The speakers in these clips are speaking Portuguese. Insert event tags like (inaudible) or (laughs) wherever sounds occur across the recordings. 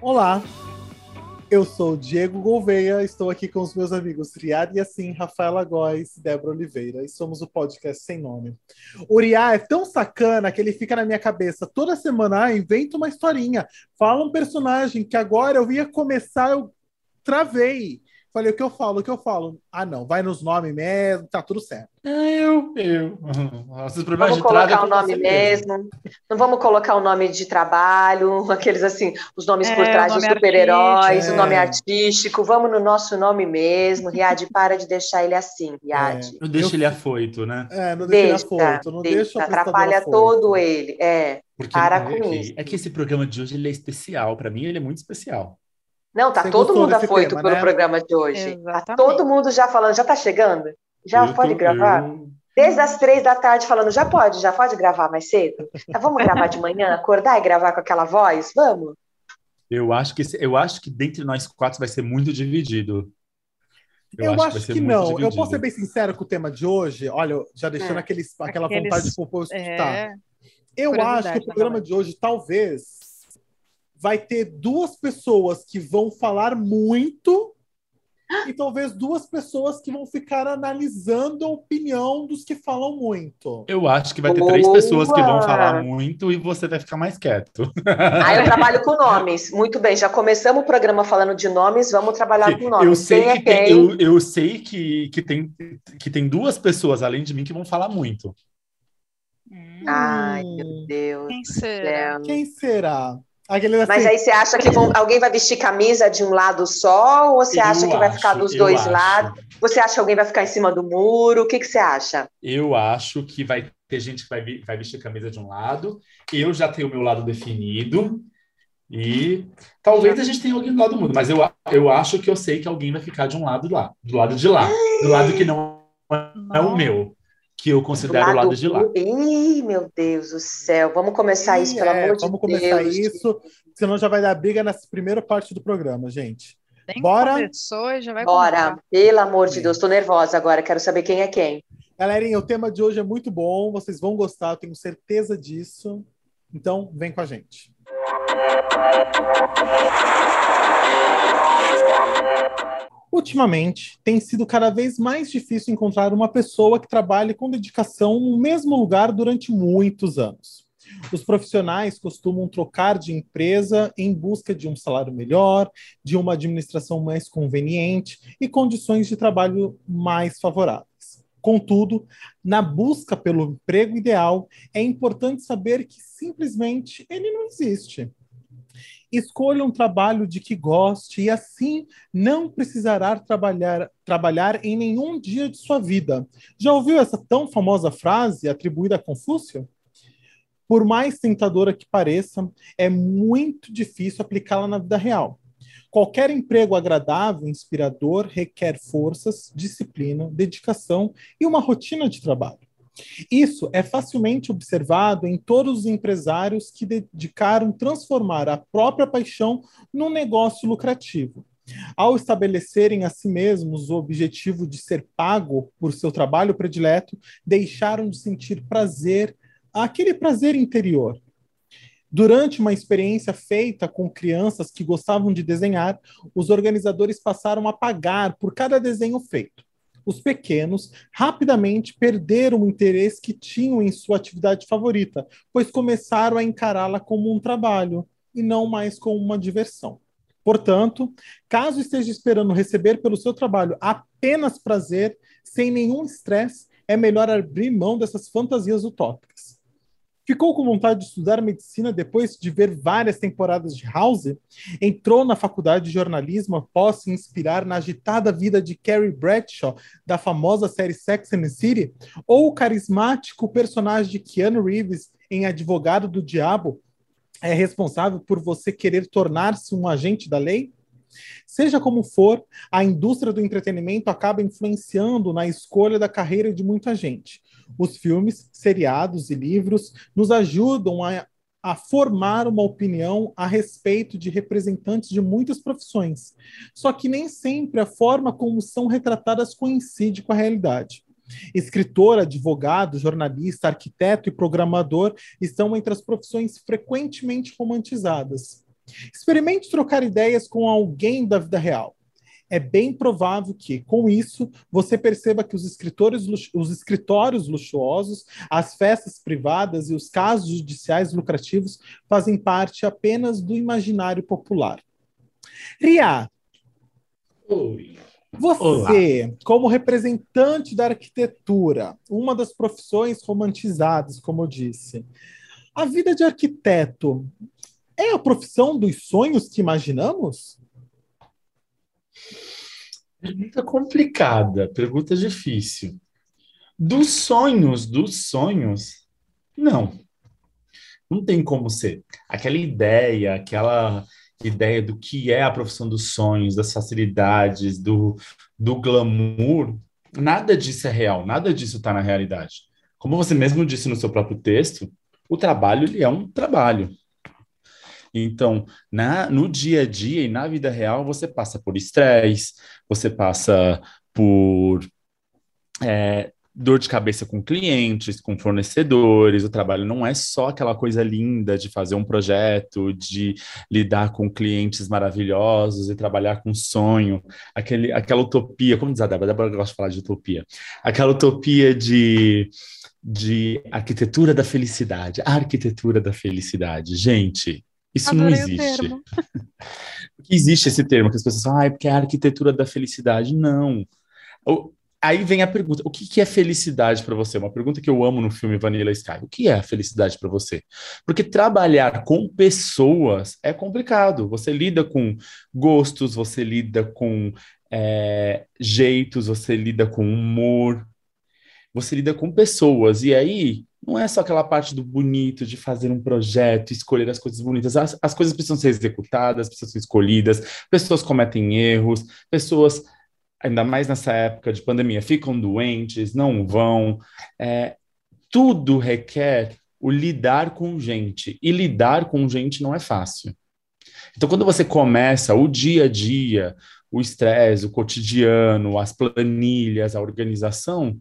Olá, eu sou Diego Gouveia, estou aqui com os meus amigos Riad Yassin, Rafaela Góes e Débora Oliveira, e somos o podcast Sem Nome. O Uriá é tão sacana que ele fica na minha cabeça toda semana, ah, inventa uma historinha, fala um personagem que agora eu ia começar, eu travei. Falei, o que eu falo, o que eu falo? Ah, não, vai nos nomes mesmo, tá tudo certo. Eu, eu. Os vamos colocar o nome mesmo. mesmo. Não vamos colocar o nome de trabalho, (laughs) aqueles assim, os nomes é, por trás dos super-heróis, é. o nome artístico. Vamos no nosso nome mesmo. Riad, para de deixar ele assim, Riad. É. Não deixa ele afoito, né? É, não deixa, deixa ele afoito. Não deixa, deixa atrapalha afoito. todo ele. É, Porque para com é isso. É que esse programa de hoje ele é especial. Para mim, ele é muito especial. Não, tá Você todo mundo afoito tema, pelo né? programa de hoje. Tá todo mundo já falando, já tá chegando? Já eu pode tô, gravar? Eu... Desde as três da tarde falando, já pode, já pode gravar mais cedo? Tá, vamos gravar de manhã, acordar e gravar com aquela voz? Vamos? Eu acho que eu acho que dentre nós quatro vai ser muito dividido. Eu, eu acho, acho que, que não. Dividido. Eu posso ser bem sincero com o tema de hoje. Olha, já deixando é. aqueles, aquela aqueles, vontade de escutar. É... Eu acho que o programa de hoje talvez vai ter duas pessoas que vão falar muito e talvez duas pessoas que vão ficar analisando a opinião dos que falam muito. Eu acho que vai ter Boa. três pessoas que vão falar muito e você vai ficar mais quieto. Ah, eu (laughs) trabalho com nomes. Muito bem, já começamos o programa falando de nomes, vamos trabalhar com nomes. Eu sei, quem é que, é tem, eu, eu, sei que, que, tem, que tem duas pessoas além de mim que vão falar muito. Ai, meu Deus. Quem será? Quem será? Assim, Mas aí você acha que vão, alguém vai vestir camisa de um lado só, ou você acha que acho, vai ficar dos dois acho. lados? Você acha que alguém vai ficar em cima do muro? O que, que você acha? Eu acho que vai ter gente que vai, vai vestir camisa de um lado. Eu já tenho o meu lado definido. E talvez a gente tenha alguém do lado do mundo, mas eu, eu acho que eu sei que alguém vai ficar de um lado lá, do lado de lá, do lado que não é o meu que eu considero o lado de lá. Ih, meu Deus do céu. Vamos começar isso, pelo é, amor de Deus. Vamos começar isso, senão já vai dar briga nessa primeira parte do programa, gente. Nem Bora? começou já vai Bora, começar. pelo amor de Deus. Estou nervosa agora, quero saber quem é quem. Galerinha, o tema de hoje é muito bom, vocês vão gostar, eu tenho certeza disso. Então, vem com a gente. Ultimamente, tem sido cada vez mais difícil encontrar uma pessoa que trabalhe com dedicação no mesmo lugar durante muitos anos. Os profissionais costumam trocar de empresa em busca de um salário melhor, de uma administração mais conveniente e condições de trabalho mais favoráveis. Contudo, na busca pelo emprego ideal, é importante saber que simplesmente ele não existe. Escolha um trabalho de que goste e assim não precisará trabalhar, trabalhar em nenhum dia de sua vida. Já ouviu essa tão famosa frase atribuída a Confúcio? Por mais tentadora que pareça, é muito difícil aplicá-la na vida real. Qualquer emprego agradável, inspirador, requer forças, disciplina, dedicação e uma rotina de trabalho. Isso é facilmente observado em todos os empresários que dedicaram transformar a própria paixão num negócio lucrativo. Ao estabelecerem a si mesmos o objetivo de ser pago por seu trabalho predileto, deixaram de sentir prazer, aquele prazer interior. Durante uma experiência feita com crianças que gostavam de desenhar, os organizadores passaram a pagar por cada desenho feito os pequenos rapidamente perderam o interesse que tinham em sua atividade favorita, pois começaram a encará-la como um trabalho e não mais como uma diversão. Portanto, caso esteja esperando receber pelo seu trabalho apenas prazer, sem nenhum estresse, é melhor abrir mão dessas fantasias utópicas. Ficou com vontade de estudar medicina depois de ver várias temporadas de House? Entrou na faculdade de jornalismo após se inspirar na agitada vida de Carrie Bradshaw, da famosa série Sex and the City? Ou o carismático personagem de Keanu Reeves em Advogado do Diabo é responsável por você querer tornar-se um agente da lei? Seja como for, a indústria do entretenimento acaba influenciando na escolha da carreira de muita gente. Os filmes, seriados e livros nos ajudam a, a formar uma opinião a respeito de representantes de muitas profissões. Só que nem sempre a forma como são retratadas coincide com a realidade. Escritor, advogado, jornalista, arquiteto e programador estão entre as profissões frequentemente romantizadas. Experimente trocar ideias com alguém da vida real. É bem provável que, com isso, você perceba que os, escritores, os escritórios luxuosos, as festas privadas e os casos judiciais lucrativos fazem parte apenas do imaginário popular. Ria, Oi. Você, Olá. como representante da arquitetura, uma das profissões romantizadas, como eu disse, a vida de arquiteto é a profissão dos sonhos que imaginamos? Pergunta complicada, pergunta difícil. Dos sonhos, dos sonhos, não. Não tem como ser. Aquela ideia, aquela ideia do que é a profissão dos sonhos, das facilidades, do, do glamour, nada disso é real, nada disso está na realidade. Como você mesmo disse no seu próprio texto, o trabalho ele é um trabalho. Então, na, no dia a dia e na vida real, você passa por estresse, você passa por é, dor de cabeça com clientes, com fornecedores. O trabalho não é só aquela coisa linda de fazer um projeto, de lidar com clientes maravilhosos e trabalhar com sonho, aquele, aquela utopia, como diz a Débora, a Débora gosta de falar de utopia, aquela utopia de, de arquitetura da felicidade, arquitetura da felicidade. Gente, isso Adorei não existe. (laughs) Porque existe esse termo que as pessoas falam, ah, é porque é a arquitetura da felicidade. Não. O, aí vem a pergunta: o que, que é felicidade para você? Uma pergunta que eu amo no filme Vanilla Sky. O que é a felicidade para você? Porque trabalhar com pessoas é complicado. Você lida com gostos, você lida com é, jeitos, você lida com humor, você lida com pessoas. E aí não é só aquela parte do bonito, de fazer um projeto, escolher as coisas bonitas. As, as coisas precisam ser executadas, precisam ser escolhidas, pessoas cometem erros, pessoas ainda mais nessa época de pandemia, ficam doentes, não vão. É, tudo requer o lidar com gente. E lidar com gente não é fácil. Então, quando você começa o dia a dia, o estresse, o cotidiano, as planilhas, a organização,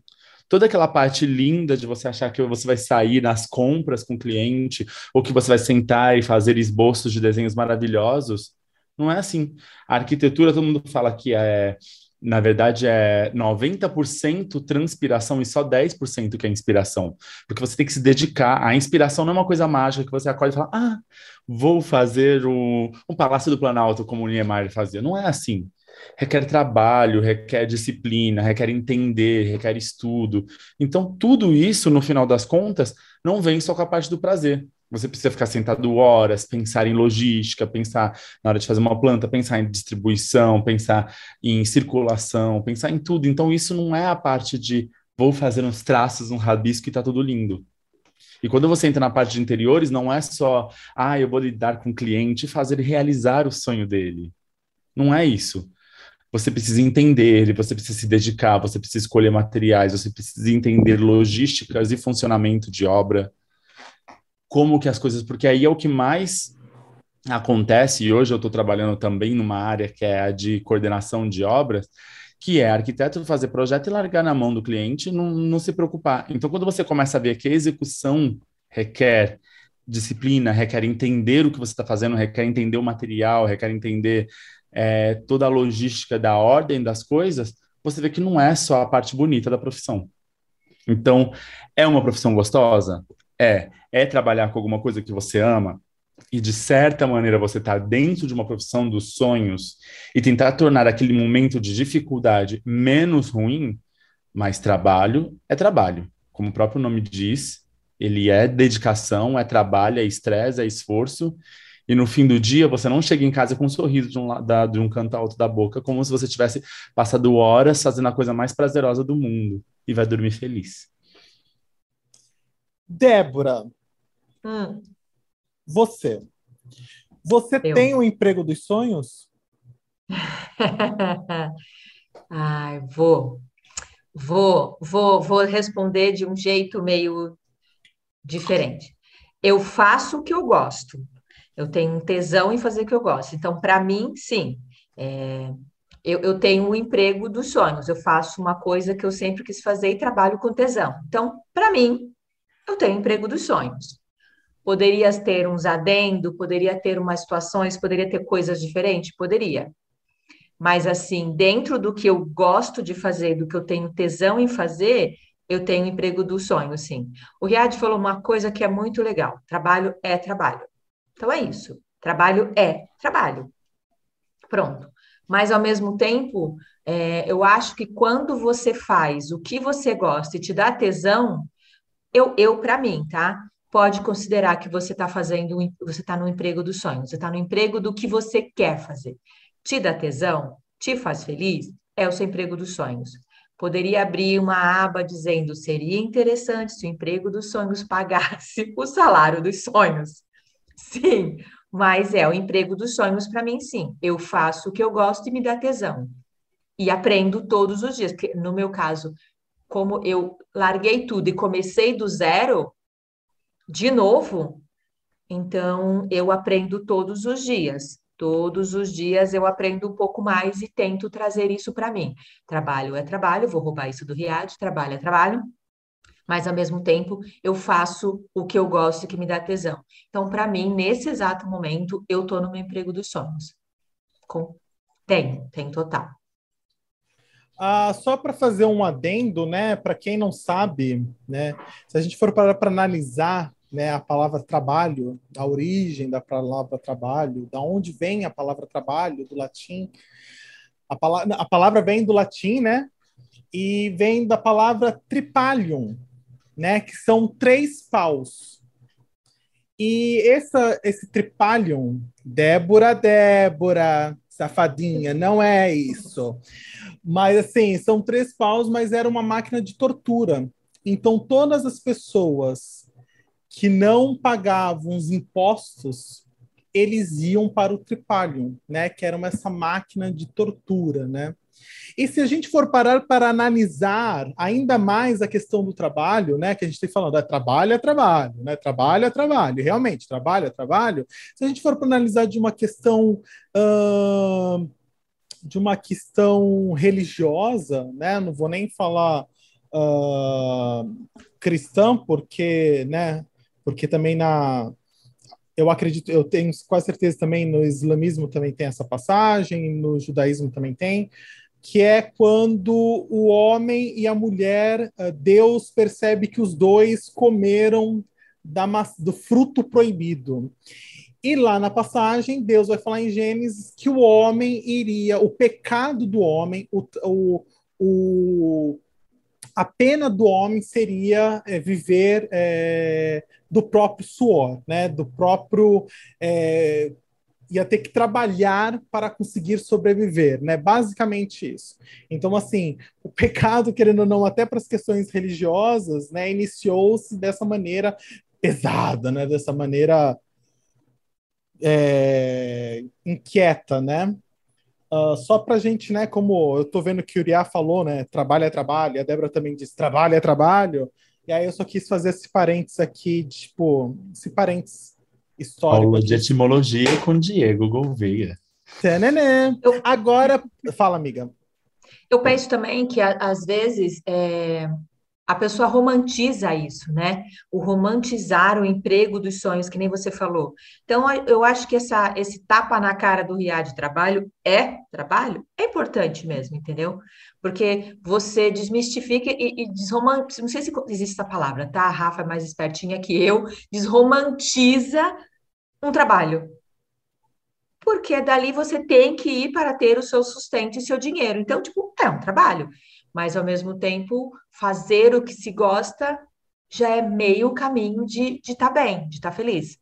toda aquela parte linda de você achar que você vai sair nas compras com o cliente, ou que você vai sentar e fazer esboços de desenhos maravilhosos, não é assim. A arquitetura, todo mundo fala que é na verdade, é 90% transpiração e só 10% que é inspiração. Porque você tem que se dedicar. A inspiração não é uma coisa mágica que você acorda e fala, ah, vou fazer o, um Palácio do Planalto como o Niemeyer fazia. Não é assim. Requer trabalho, requer disciplina, requer entender, requer estudo. Então, tudo isso, no final das contas, não vem só com a parte do prazer. Você precisa ficar sentado horas, pensar em logística, pensar na hora de fazer uma planta, pensar em distribuição, pensar em circulação, pensar em tudo. Então, isso não é a parte de vou fazer uns traços, um rabisco e tá tudo lindo. E quando você entra na parte de interiores, não é só, ah, eu vou lidar com o cliente e fazer ele realizar o sonho dele. Não é isso. Você precisa entender, você precisa se dedicar, você precisa escolher materiais, você precisa entender logísticas e funcionamento de obra como que as coisas, porque aí é o que mais acontece, e hoje eu estou trabalhando também numa área que é a de coordenação de obras, que é arquiteto fazer projeto e largar na mão do cliente não, não se preocupar. Então, quando você começa a ver que a execução requer disciplina, requer entender o que você está fazendo, requer entender o material, requer entender é, toda a logística da ordem das coisas, você vê que não é só a parte bonita da profissão. Então, é uma profissão gostosa? É é trabalhar com alguma coisa que você ama e de certa maneira você está dentro de uma profissão dos sonhos e tentar tornar aquele momento de dificuldade menos ruim, mas trabalho é trabalho. Como o próprio nome diz, ele é dedicação, é trabalho, é estresse, é esforço. E no fim do dia, você não chega em casa com um sorriso de um, da, de um canto alto da boca, como se você tivesse passado horas fazendo a coisa mais prazerosa do mundo e vai dormir feliz. Débora, Hum. Você. Você Eu. tem o um emprego dos sonhos? (laughs) Ai, vou. Vou, vou, vou responder de um jeito meio diferente. Eu faço o que eu gosto. Eu tenho um tesão em fazer o que eu gosto. Então, para mim, sim. É, eu, eu tenho o um emprego dos sonhos, eu faço uma coisa que eu sempre quis fazer e trabalho com tesão. Então, para mim, eu tenho o emprego dos sonhos. Poderia ter uns adendo, poderia ter umas situações, poderia ter coisas diferentes? Poderia. Mas, assim, dentro do que eu gosto de fazer, do que eu tenho tesão em fazer, eu tenho emprego do sonho, sim. O Riad falou uma coisa que é muito legal: trabalho é trabalho. Então é isso. Trabalho é trabalho. Pronto. Mas ao mesmo tempo, é, eu acho que quando você faz o que você gosta e te dá tesão, eu, eu para mim, tá? Pode considerar que você está fazendo, você está no emprego dos sonhos, você está no emprego do que você quer fazer. Te dá tesão, te faz feliz, é o seu emprego dos sonhos. Poderia abrir uma aba dizendo: seria interessante se o emprego dos sonhos (laughs) pagasse o salário dos sonhos. Sim, mas é o emprego dos sonhos para mim, sim. Eu faço o que eu gosto e me dá tesão. E aprendo todos os dias, porque no meu caso, como eu larguei tudo e comecei do zero, de novo, então eu aprendo todos os dias. Todos os dias eu aprendo um pouco mais e tento trazer isso para mim. Trabalho é trabalho, vou roubar isso do Riad, trabalho é trabalho, mas ao mesmo tempo eu faço o que eu gosto e que me dá tesão. Então, para mim, nesse exato momento, eu estou no meu emprego dos sonhos. Com... Tenho, tenho total. Ah, só para fazer um adendo, né? Para quem não sabe, né? Se a gente for parar para analisar né, a palavra trabalho, a origem da palavra trabalho, da onde vem a palavra trabalho, do latim. A palavra, a palavra vem do latim, né? E vem da palavra tripalium, né? Que são três paus. E essa, esse tripalium, Débora, Débora, safadinha, não é isso. Mas assim, são três paus, mas era uma máquina de tortura. Então todas as pessoas que não pagavam os impostos, eles iam para o tripalium, né? Que era essa máquina de tortura, né? E se a gente for parar para analisar ainda mais a questão do trabalho, né, que a gente tem falando, é trabalho é trabalho, né, trabalho é trabalho, realmente, trabalho é trabalho. Se a gente for para analisar de uma questão uh, de uma questão religiosa, né, não vou nem falar uh, cristã, porque, né, porque também na eu acredito, eu tenho quase certeza também no islamismo também tem essa passagem, no judaísmo também tem, que é quando o homem e a mulher, eh, Deus percebe que os dois comeram da, do fruto proibido. E lá na passagem, Deus vai falar em Gênesis que o homem iria, o pecado do homem, o, o, o a pena do homem seria é, viver é, do próprio suor, né? Do próprio é, ia ter que trabalhar para conseguir sobreviver, né? Basicamente isso. Então, assim, o pecado, querendo ou não, até para as questões religiosas, né, iniciou-se dessa maneira pesada, né? Dessa maneira é, inquieta, né? Uh, só para a gente, né, como eu estou vendo que o Uriah falou, né, trabalho é trabalho, a Débora também disse trabalho é trabalho, e aí eu só quis fazer esse parênteses aqui, tipo, esse parênteses histórico. Aula de etimologia com Diego Gouveia. Tânenê. Agora, fala, amiga. Eu penso também que, às vezes, é, a pessoa romantiza isso, né? O romantizar o emprego dos sonhos, que nem você falou. Então, eu acho que essa, esse tapa na cara do RIA de trabalho é trabalho, é importante mesmo, entendeu? Porque você desmistifica e, e desromantiza, não sei se existe essa palavra, tá? A Rafa é mais espertinha que eu, desromantiza um trabalho. Porque dali você tem que ir para ter o seu sustento e seu dinheiro. Então, tipo, é um trabalho mas ao mesmo tempo fazer o que se gosta já é meio caminho de estar tá bem, de estar tá feliz.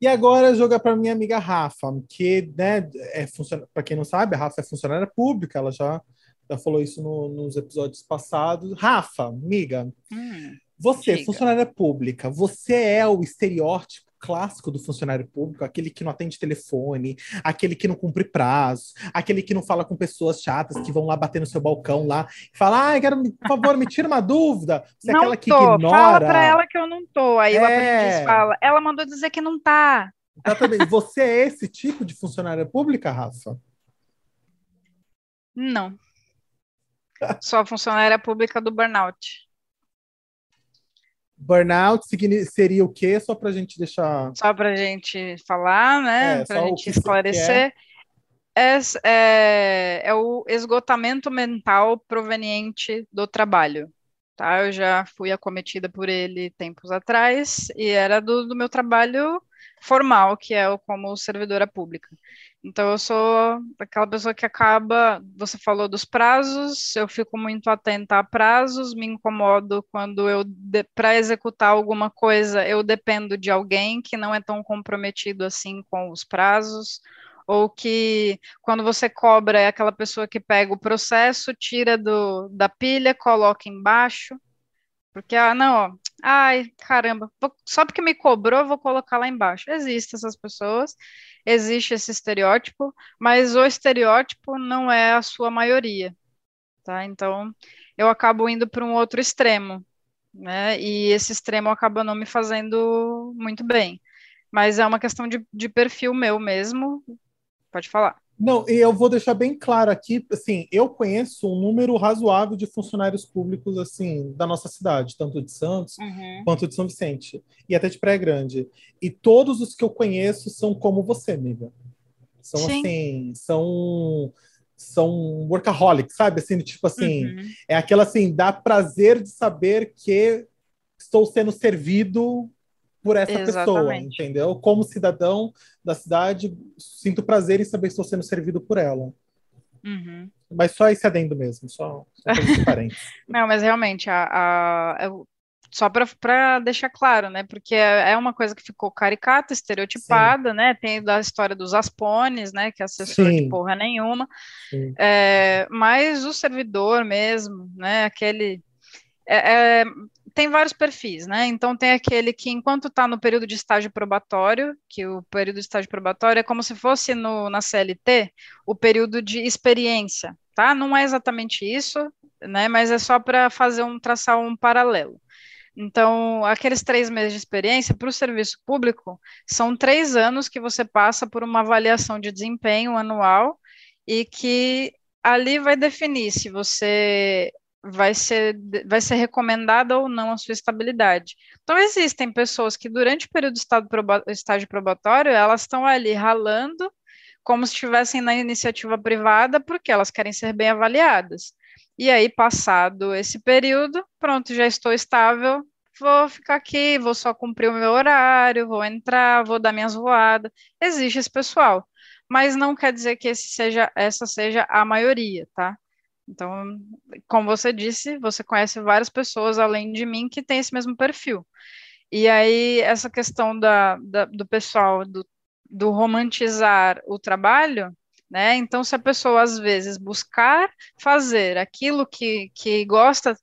E agora jogar para minha amiga Rafa, que né, é para quem não sabe, a Rafa é funcionária pública, ela já, já falou isso no, nos episódios passados. Rafa, amiga, hum, você, diga. funcionária pública, você é o estereótipo clássico do funcionário público, aquele que não atende telefone, aquele que não cumpre prazos, aquele que não fala com pessoas chatas que vão lá bater no seu balcão lá e fala, ai, quero, por favor, me tira uma dúvida. Você não é aquela que tô. ignora. Fala pra ela que eu não tô. Aí é... o aprendiz fala, ela mandou dizer que não tá. Exatamente. Você é esse tipo de funcionária pública, Rafa? Não. Sou funcionária pública do burnout. Burnout seria o quê? Só para a gente deixar. Só para a gente falar, né? É, para a gente esclarecer. É, é, é o esgotamento mental proveniente do trabalho. Tá? Eu já fui acometida por ele tempos atrás e era do, do meu trabalho formal, que é o como servidora pública. Então, eu sou aquela pessoa que acaba. Você falou dos prazos, eu fico muito atenta a prazos, me incomodo quando eu, para executar alguma coisa, eu dependo de alguém que não é tão comprometido assim com os prazos, ou que quando você cobra é aquela pessoa que pega o processo, tira do, da pilha, coloca embaixo. Porque, ah, não, ó, ai, caramba, vou, só porque me cobrou, vou colocar lá embaixo. Existem essas pessoas, existe esse estereótipo, mas o estereótipo não é a sua maioria, tá? Então, eu acabo indo para um outro extremo, né? E esse extremo acaba não me fazendo muito bem. Mas é uma questão de, de perfil meu mesmo. Pode falar. Não, e eu vou deixar bem claro aqui, assim, eu conheço um número razoável de funcionários públicos, assim, da nossa cidade, tanto de Santos uhum. quanto de São Vicente, e até de Praia Grande. E todos os que eu conheço são como você, amiga. São, Sim. assim, são são workaholics, sabe? Assim, tipo assim, uhum. é aquela assim, dá prazer de saber que estou sendo servido por essa Exatamente. pessoa, entendeu? Como cidadão da cidade, sinto prazer em saber que estou sendo servido por ela. Uhum. Mas só esse adendo mesmo, só, só (laughs) Não, mas realmente, a, a, só para deixar claro, né? Porque é, é uma coisa que ficou caricata, estereotipada, Sim. né? Tem da história dos aspones, né? Que é assessor Sim. de porra nenhuma. É, mas o servidor mesmo, né? Aquele. É, é, tem vários perfis, né? Então tem aquele que, enquanto está no período de estágio probatório, que o período de estágio probatório é como se fosse no, na CLT o período de experiência, tá? Não é exatamente isso, né? Mas é só para fazer um traçar um paralelo. Então, aqueles três meses de experiência para o serviço público são três anos que você passa por uma avaliação de desempenho anual e que ali vai definir se você vai ser, vai ser recomendada ou não a sua estabilidade. Então, existem pessoas que, durante o período de estágio probatório, elas estão ali ralando, como se estivessem na iniciativa privada, porque elas querem ser bem avaliadas. E aí, passado esse período, pronto, já estou estável, vou ficar aqui, vou só cumprir o meu horário, vou entrar, vou dar minhas voadas. Existe esse pessoal, mas não quer dizer que seja, essa seja a maioria, tá? Então, como você disse, você conhece várias pessoas além de mim que têm esse mesmo perfil. E aí, essa questão da, da do pessoal, do, do romantizar o trabalho, né? Então, se a pessoa às vezes buscar fazer aquilo que, que gosta,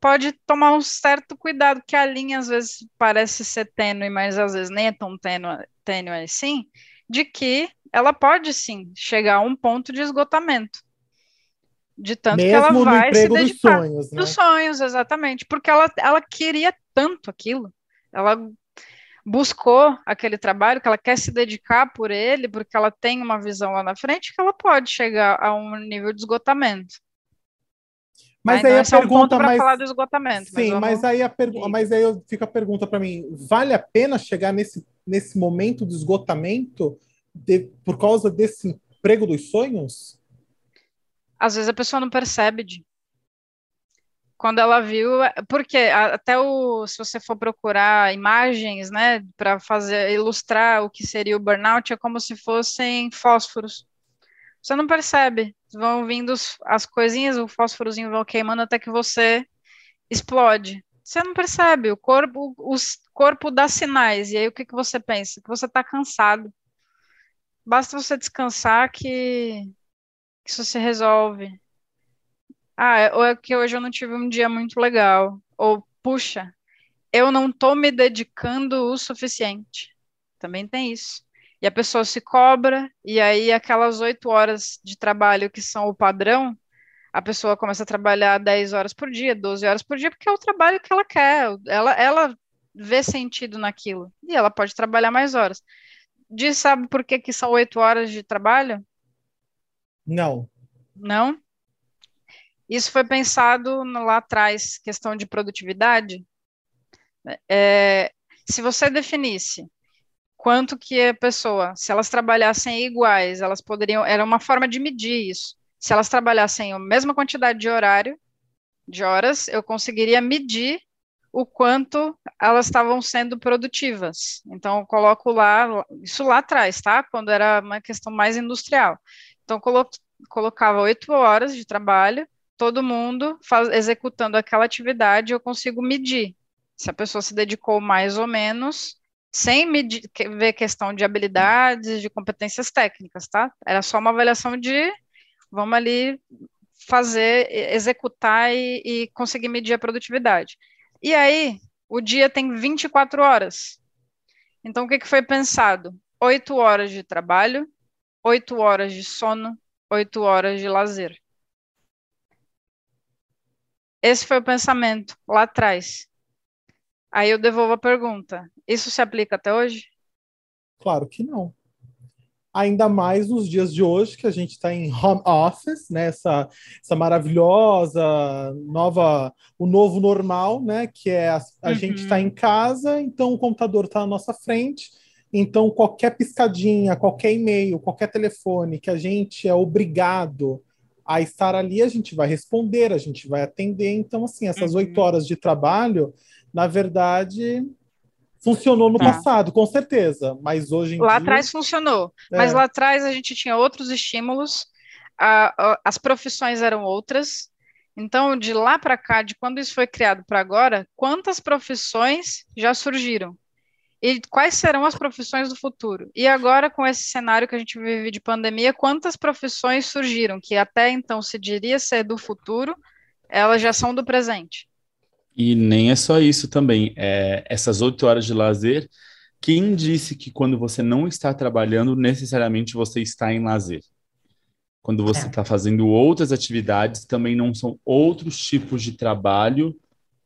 pode tomar um certo cuidado, que a linha às vezes parece ser tênue, mas às vezes nem é tão tênue, tênue assim, de que ela pode sim chegar a um ponto de esgotamento de tanto Mesmo que ela vai se dedicar. Dos sonhos, né? Dos sonhos, exatamente. Porque ela, ela queria tanto aquilo. Ela buscou aquele trabalho, que ela quer se dedicar por ele, porque ela tem uma visão lá na frente, que ela pode chegar a um nível de esgotamento. Mas aí, aí a pergunta é um mais... falar do esgotamento. Sim, mas, mas aí a pergunta, mas aí eu fica a pergunta para mim, vale a pena chegar nesse nesse momento de esgotamento de, por causa desse emprego dos sonhos? Às vezes a pessoa não percebe de quando ela viu, porque até o, se você for procurar imagens, né, para fazer ilustrar o que seria o burnout, é como se fossem fósforos. Você não percebe, vão vindo as coisinhas, o fósforozinho vão queimando até que você explode. Você não percebe, o corpo, o corpo dá sinais, e aí o que, que você pensa? Que você está cansado. Basta você descansar que isso se resolve. Ah, ou é que hoje eu não tive um dia muito legal. Ou, puxa, eu não estou me dedicando o suficiente. Também tem isso. E a pessoa se cobra, e aí aquelas oito horas de trabalho que são o padrão, a pessoa começa a trabalhar 10 horas por dia, 12 horas por dia, porque é o trabalho que ela quer. Ela, ela vê sentido naquilo. E ela pode trabalhar mais horas. Diz, sabe por que, que são oito horas de trabalho? Não. Não? Isso foi pensado lá atrás, questão de produtividade. É, se você definisse quanto que a pessoa, se elas trabalhassem iguais, elas poderiam, era uma forma de medir isso. Se elas trabalhassem a mesma quantidade de horário, de horas, eu conseguiria medir o quanto elas estavam sendo produtivas. Então, eu coloco lá, isso lá atrás, tá? Quando era uma questão mais industrial. Então, colo colocava oito horas de trabalho, todo mundo faz, executando aquela atividade, eu consigo medir se a pessoa se dedicou mais ou menos, sem medir, ver questão de habilidades, de competências técnicas, tá? Era só uma avaliação de, vamos ali fazer, executar e, e conseguir medir a produtividade. E aí, o dia tem 24 horas. Então, o que, que foi pensado? Oito horas de trabalho, oito horas de sono, oito horas de lazer. Esse foi o pensamento lá atrás. Aí eu devolvo a pergunta: isso se aplica até hoje? Claro que não ainda mais nos dias de hoje, que a gente está em home office, né? Essa, essa maravilhosa nova, o novo normal, né? Que é a, a uhum. gente está em casa, então o computador está na nossa frente, então qualquer piscadinha, qualquer e-mail, qualquer telefone que a gente é obrigado a estar ali, a gente vai responder, a gente vai atender. Então, assim, essas uhum. oito uhum. horas de trabalho, na verdade, Funcionou no tá. passado, com certeza, mas hoje em lá dia... atrás funcionou, é. mas lá atrás a gente tinha outros estímulos, a, a, as profissões eram outras. Então, de lá para cá, de quando isso foi criado para agora, quantas profissões já surgiram? E quais serão as profissões do futuro? E agora, com esse cenário que a gente vive de pandemia, quantas profissões surgiram que até então se diria ser do futuro, elas já são do presente? E nem é só isso também. É, essas oito horas de lazer, quem disse que quando você não está trabalhando, necessariamente você está em lazer? Quando você é. está é. fazendo outras atividades, também não são outros tipos de trabalho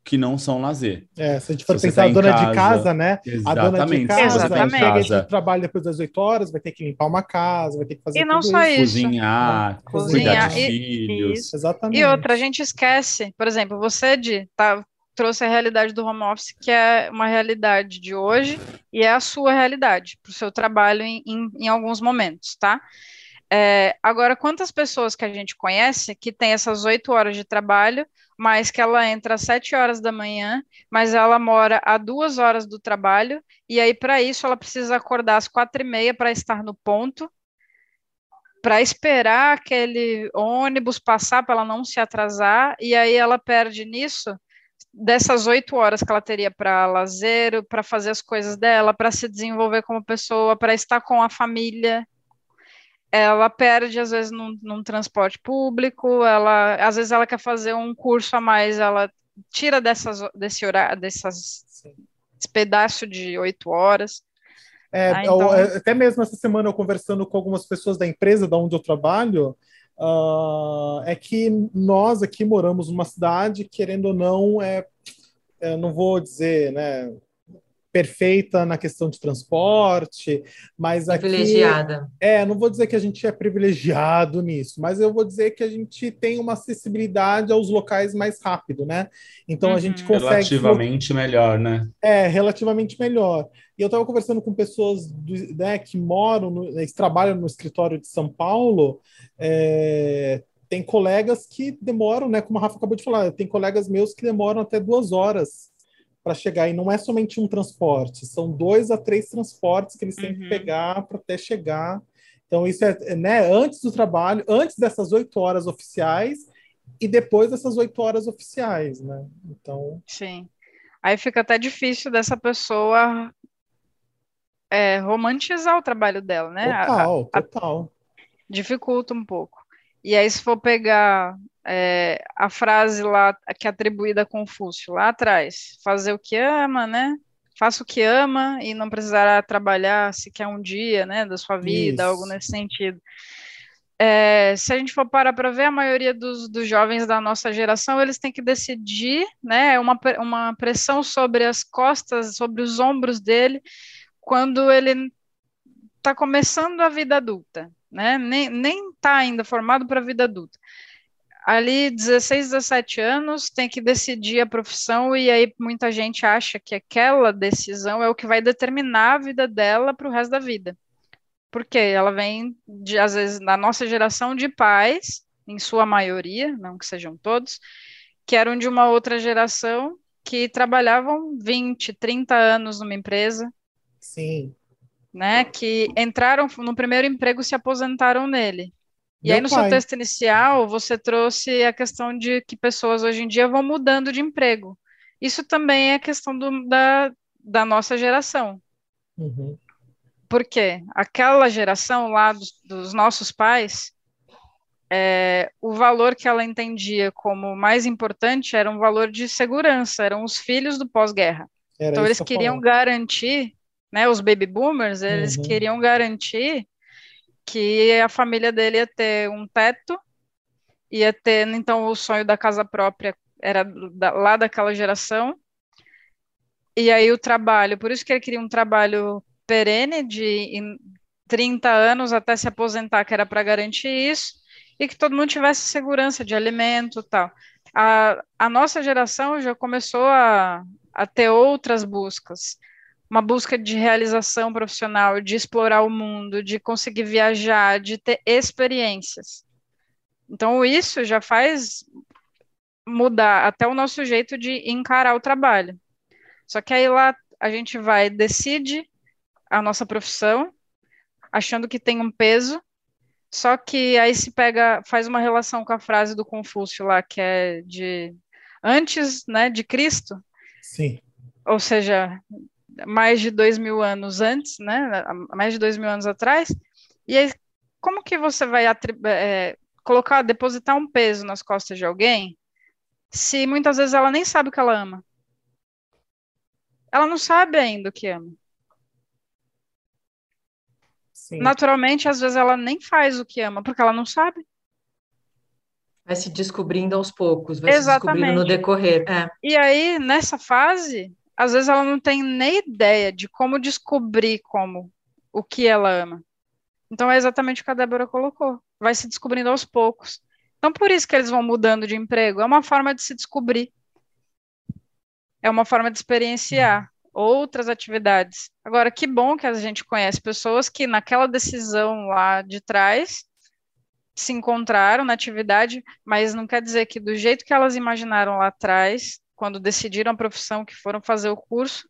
que não são lazer. É, se a gente for se pensar tá a dona casa, de casa, né? Exatamente. A dona de casa, exatamente. chega de trabalho depois das 8 horas, vai ter que limpar uma casa, vai ter que fazer E não só isso. Cozinhar, Cozinhar, cuidar de e, filhos. Isso. Exatamente. E outra, a gente esquece, por exemplo, você de tá trouxe a realidade do home office, que é uma realidade de hoje e é a sua realidade para o seu trabalho em, em, em, alguns momentos, tá? É, agora, quantas pessoas que a gente conhece que tem essas oito horas de trabalho, mas que ela entra às sete horas da manhã, mas ela mora a duas horas do trabalho, e aí, para isso, ela precisa acordar às quatro e meia para estar no ponto, para esperar aquele ônibus passar para ela não se atrasar, e aí ela perde nisso dessas oito horas que ela teria para lazer, para fazer as coisas dela, para se desenvolver como pessoa, para estar com a família, ela perde às vezes num, num, transporte público, ela às vezes ela quer fazer um curso a mais, ela tira dessas desse horário, dessas esse pedaço de oito horas. É, ah, então... Até mesmo essa semana eu conversando com algumas pessoas da empresa da onde eu trabalho, uh, é que nós aqui moramos numa cidade, querendo ou não, é, é não vou dizer, né, perfeita na questão de transporte, mas aqui privilegiada. É, não vou dizer que a gente é privilegiado nisso, mas eu vou dizer que a gente tem uma acessibilidade aos locais mais rápido, né? Então uhum. a gente uhum. consegue relativamente melhor, né? É, relativamente melhor. E eu estava conversando com pessoas do, né, que moram, no, né, trabalham no escritório de São Paulo. É, tem colegas que demoram, né? Como a Rafa acabou de falar, tem colegas meus que demoram até duas horas para chegar. E não é somente um transporte, são dois a três transportes que eles têm uhum. que pegar para até chegar. Então, isso é né, antes do trabalho, antes dessas oito horas oficiais e depois dessas oito horas oficiais, né? Então. Sim. Aí fica até difícil dessa pessoa é, romantizar o trabalho dela, né? Total, a, a, total. dificulta um pouco. E aí, se for pegar é, a frase lá que é atribuída a Confúcio, lá atrás, fazer o que ama, né? Faça o que ama e não precisará trabalhar sequer um dia, né, da sua vida, Isso. algo nesse sentido. É, se a gente for parar para ver, a maioria dos, dos, jovens da nossa geração, eles têm que decidir, né, uma, uma pressão sobre as costas, sobre os ombros dele, quando ele está começando a vida adulta, né, nem está ainda formado para a vida adulta ali 16, 17 anos, tem que decidir a profissão, e aí muita gente acha que aquela decisão é o que vai determinar a vida dela para o resto da vida. Porque ela vem, de, às vezes, na nossa geração de pais, em sua maioria, não que sejam todos, que eram de uma outra geração que trabalhavam 20, 30 anos numa empresa. Sim. Né, que entraram no primeiro emprego se aposentaram nele. E Meu aí, no pai. seu texto inicial, você trouxe a questão de que pessoas hoje em dia vão mudando de emprego. Isso também é questão do, da, da nossa geração. Uhum. Porque aquela geração lá dos, dos nossos pais, é, o valor que ela entendia como mais importante era um valor de segurança, eram os filhos do pós-guerra. Então eles queriam garantir, né, os baby boomers, eles uhum. queriam garantir que a família dele ia ter um teto, ia ter, então, o sonho da casa própria era da, lá daquela geração, e aí o trabalho, por isso que ele queria um trabalho perene de 30 anos até se aposentar, que era para garantir isso, e que todo mundo tivesse segurança de alimento e tal. A, a nossa geração já começou a, a ter outras buscas, uma busca de realização profissional, de explorar o mundo, de conseguir viajar, de ter experiências. Então, isso já faz mudar até o nosso jeito de encarar o trabalho. Só que aí lá a gente vai, decide a nossa profissão, achando que tem um peso, só que aí se pega, faz uma relação com a frase do Confúcio lá, que é de antes né, de Cristo. Sim. Ou seja, mais de dois mil anos antes, né, mais de dois mil anos atrás, e aí, como que você vai é, colocar, depositar um peso nas costas de alguém, se muitas vezes ela nem sabe o que ela ama? Ela não sabe ainda o que ama. Sim. Naturalmente, às vezes ela nem faz o que ama, porque ela não sabe. Vai se descobrindo aos poucos, vai Exatamente. se descobrindo no decorrer. É. E aí, nessa fase, às vezes ela não tem nem ideia de como descobrir como o que ela ama. Então é exatamente o que a Débora colocou. Vai se descobrindo aos poucos. Então por isso que eles vão mudando de emprego. É uma forma de se descobrir. É uma forma de experienciar outras atividades. Agora, que bom que a gente conhece pessoas que naquela decisão lá de trás se encontraram na atividade, mas não quer dizer que do jeito que elas imaginaram lá atrás quando decidiram a profissão, que foram fazer o curso,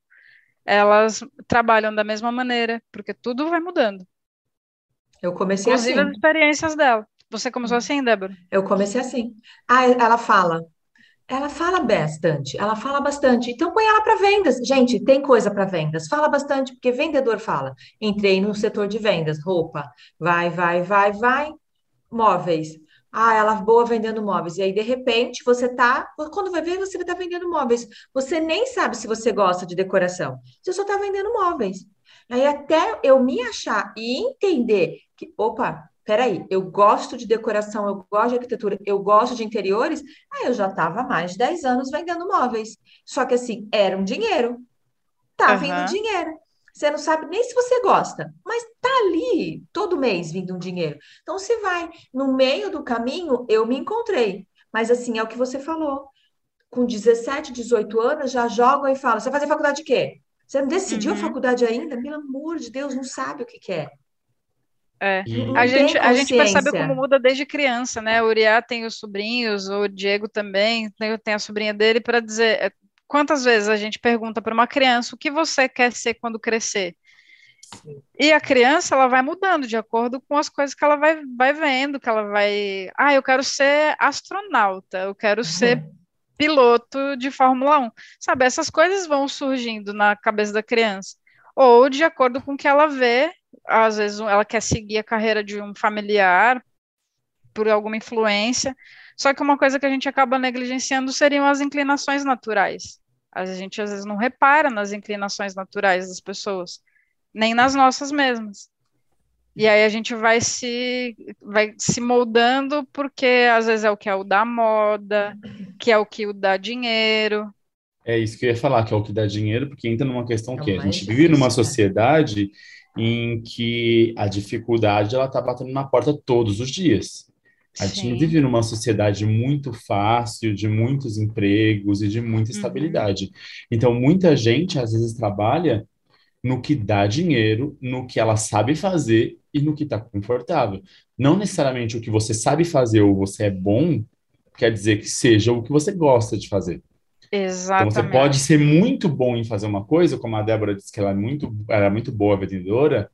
elas trabalham da mesma maneira, porque tudo vai mudando. Eu comecei Inclusive assim. as experiências dela. Você começou assim, Débora? Eu comecei assim. Ah, ela fala. Ela fala bastante, ela fala bastante. Então põe ela para vendas. Gente, tem coisa para vendas. Fala bastante, porque vendedor fala. Entrei no setor de vendas, roupa. Vai, vai, vai, vai. Móveis. Ah, ela boa vendendo móveis. E aí, de repente, você tá. Quando vai ver, você está vendendo móveis. Você nem sabe se você gosta de decoração. Você só está vendendo móveis. Aí, até eu me achar e entender que, opa, peraí, eu gosto de decoração, eu gosto de arquitetura, eu gosto de interiores, aí eu já estava há mais de 10 anos vendendo móveis. Só que assim, era um dinheiro. Tá uhum. vindo dinheiro. Você não sabe nem se você gosta, mas tá ali todo mês vindo um dinheiro. Então, se vai no meio do caminho, eu me encontrei. Mas assim, é o que você falou. Com 17, 18 anos, já jogam e falam: você vai fazer faculdade de quê? Você não decidiu uhum. a faculdade ainda? Pelo amor de Deus, não sabe o que quer. É. A, gente, a gente percebe como muda desde criança, né? O Uriá tem os sobrinhos, o Diego também tem, tem a sobrinha dele para dizer é, quantas vezes a gente pergunta para uma criança o que você quer ser quando crescer? E a criança ela vai mudando de acordo com as coisas que ela vai, vai vendo, que ela vai. Ah, eu quero ser astronauta, eu quero uhum. ser piloto de Fórmula 1. Sabe, essas coisas vão surgindo na cabeça da criança. Ou de acordo com o que ela vê, às vezes ela quer seguir a carreira de um familiar por alguma influência. Só que uma coisa que a gente acaba negligenciando seriam as inclinações naturais. A gente às vezes não repara nas inclinações naturais das pessoas, nem nas nossas mesmas. E aí a gente vai se vai se moldando porque às vezes é o que é o da moda, que é o que o dá dinheiro. É isso que eu ia falar, que é o que dá dinheiro, porque entra numa questão é que a gente vive numa sociedade em que a dificuldade ela está batendo na porta todos os dias. A gente não vive numa sociedade muito fácil, de muitos empregos e de muita uhum. estabilidade. Uhum. Então, muita gente, às vezes, trabalha no que dá dinheiro, no que ela sabe fazer e no que está confortável. Não necessariamente o que você sabe fazer ou você é bom quer dizer que seja o que você gosta de fazer. Exatamente. Então você pode ser muito bom em fazer uma coisa, como a Débora disse que ela é muito, ela é muito boa vendedora,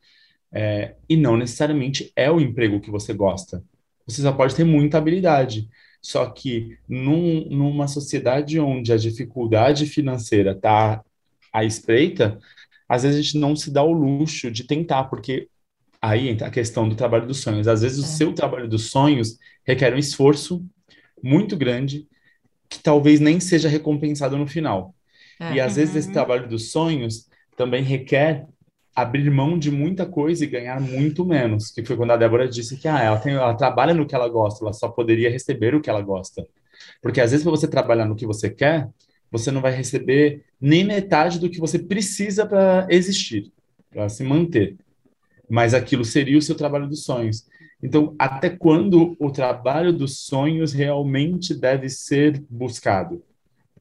é, e não necessariamente é o emprego que você gosta. Você só pode ter muita habilidade. Só que num, numa sociedade onde a dificuldade financeira está à espreita, às vezes a gente não se dá o luxo de tentar, porque aí entra a questão do trabalho dos sonhos. Às vezes o é. seu trabalho dos sonhos requer um esforço muito grande que talvez nem seja recompensado no final. É. E às vezes esse uhum. trabalho dos sonhos também requer abrir mão de muita coisa e ganhar muito menos, que foi quando a Débora disse que ah, ela, tem, ela trabalha no que ela gosta, ela só poderia receber o que ela gosta. Porque às vezes para você trabalhar no que você quer, você não vai receber nem metade do que você precisa para existir, para se manter. Mas aquilo seria o seu trabalho dos sonhos. Então, até quando o trabalho dos sonhos realmente deve ser buscado?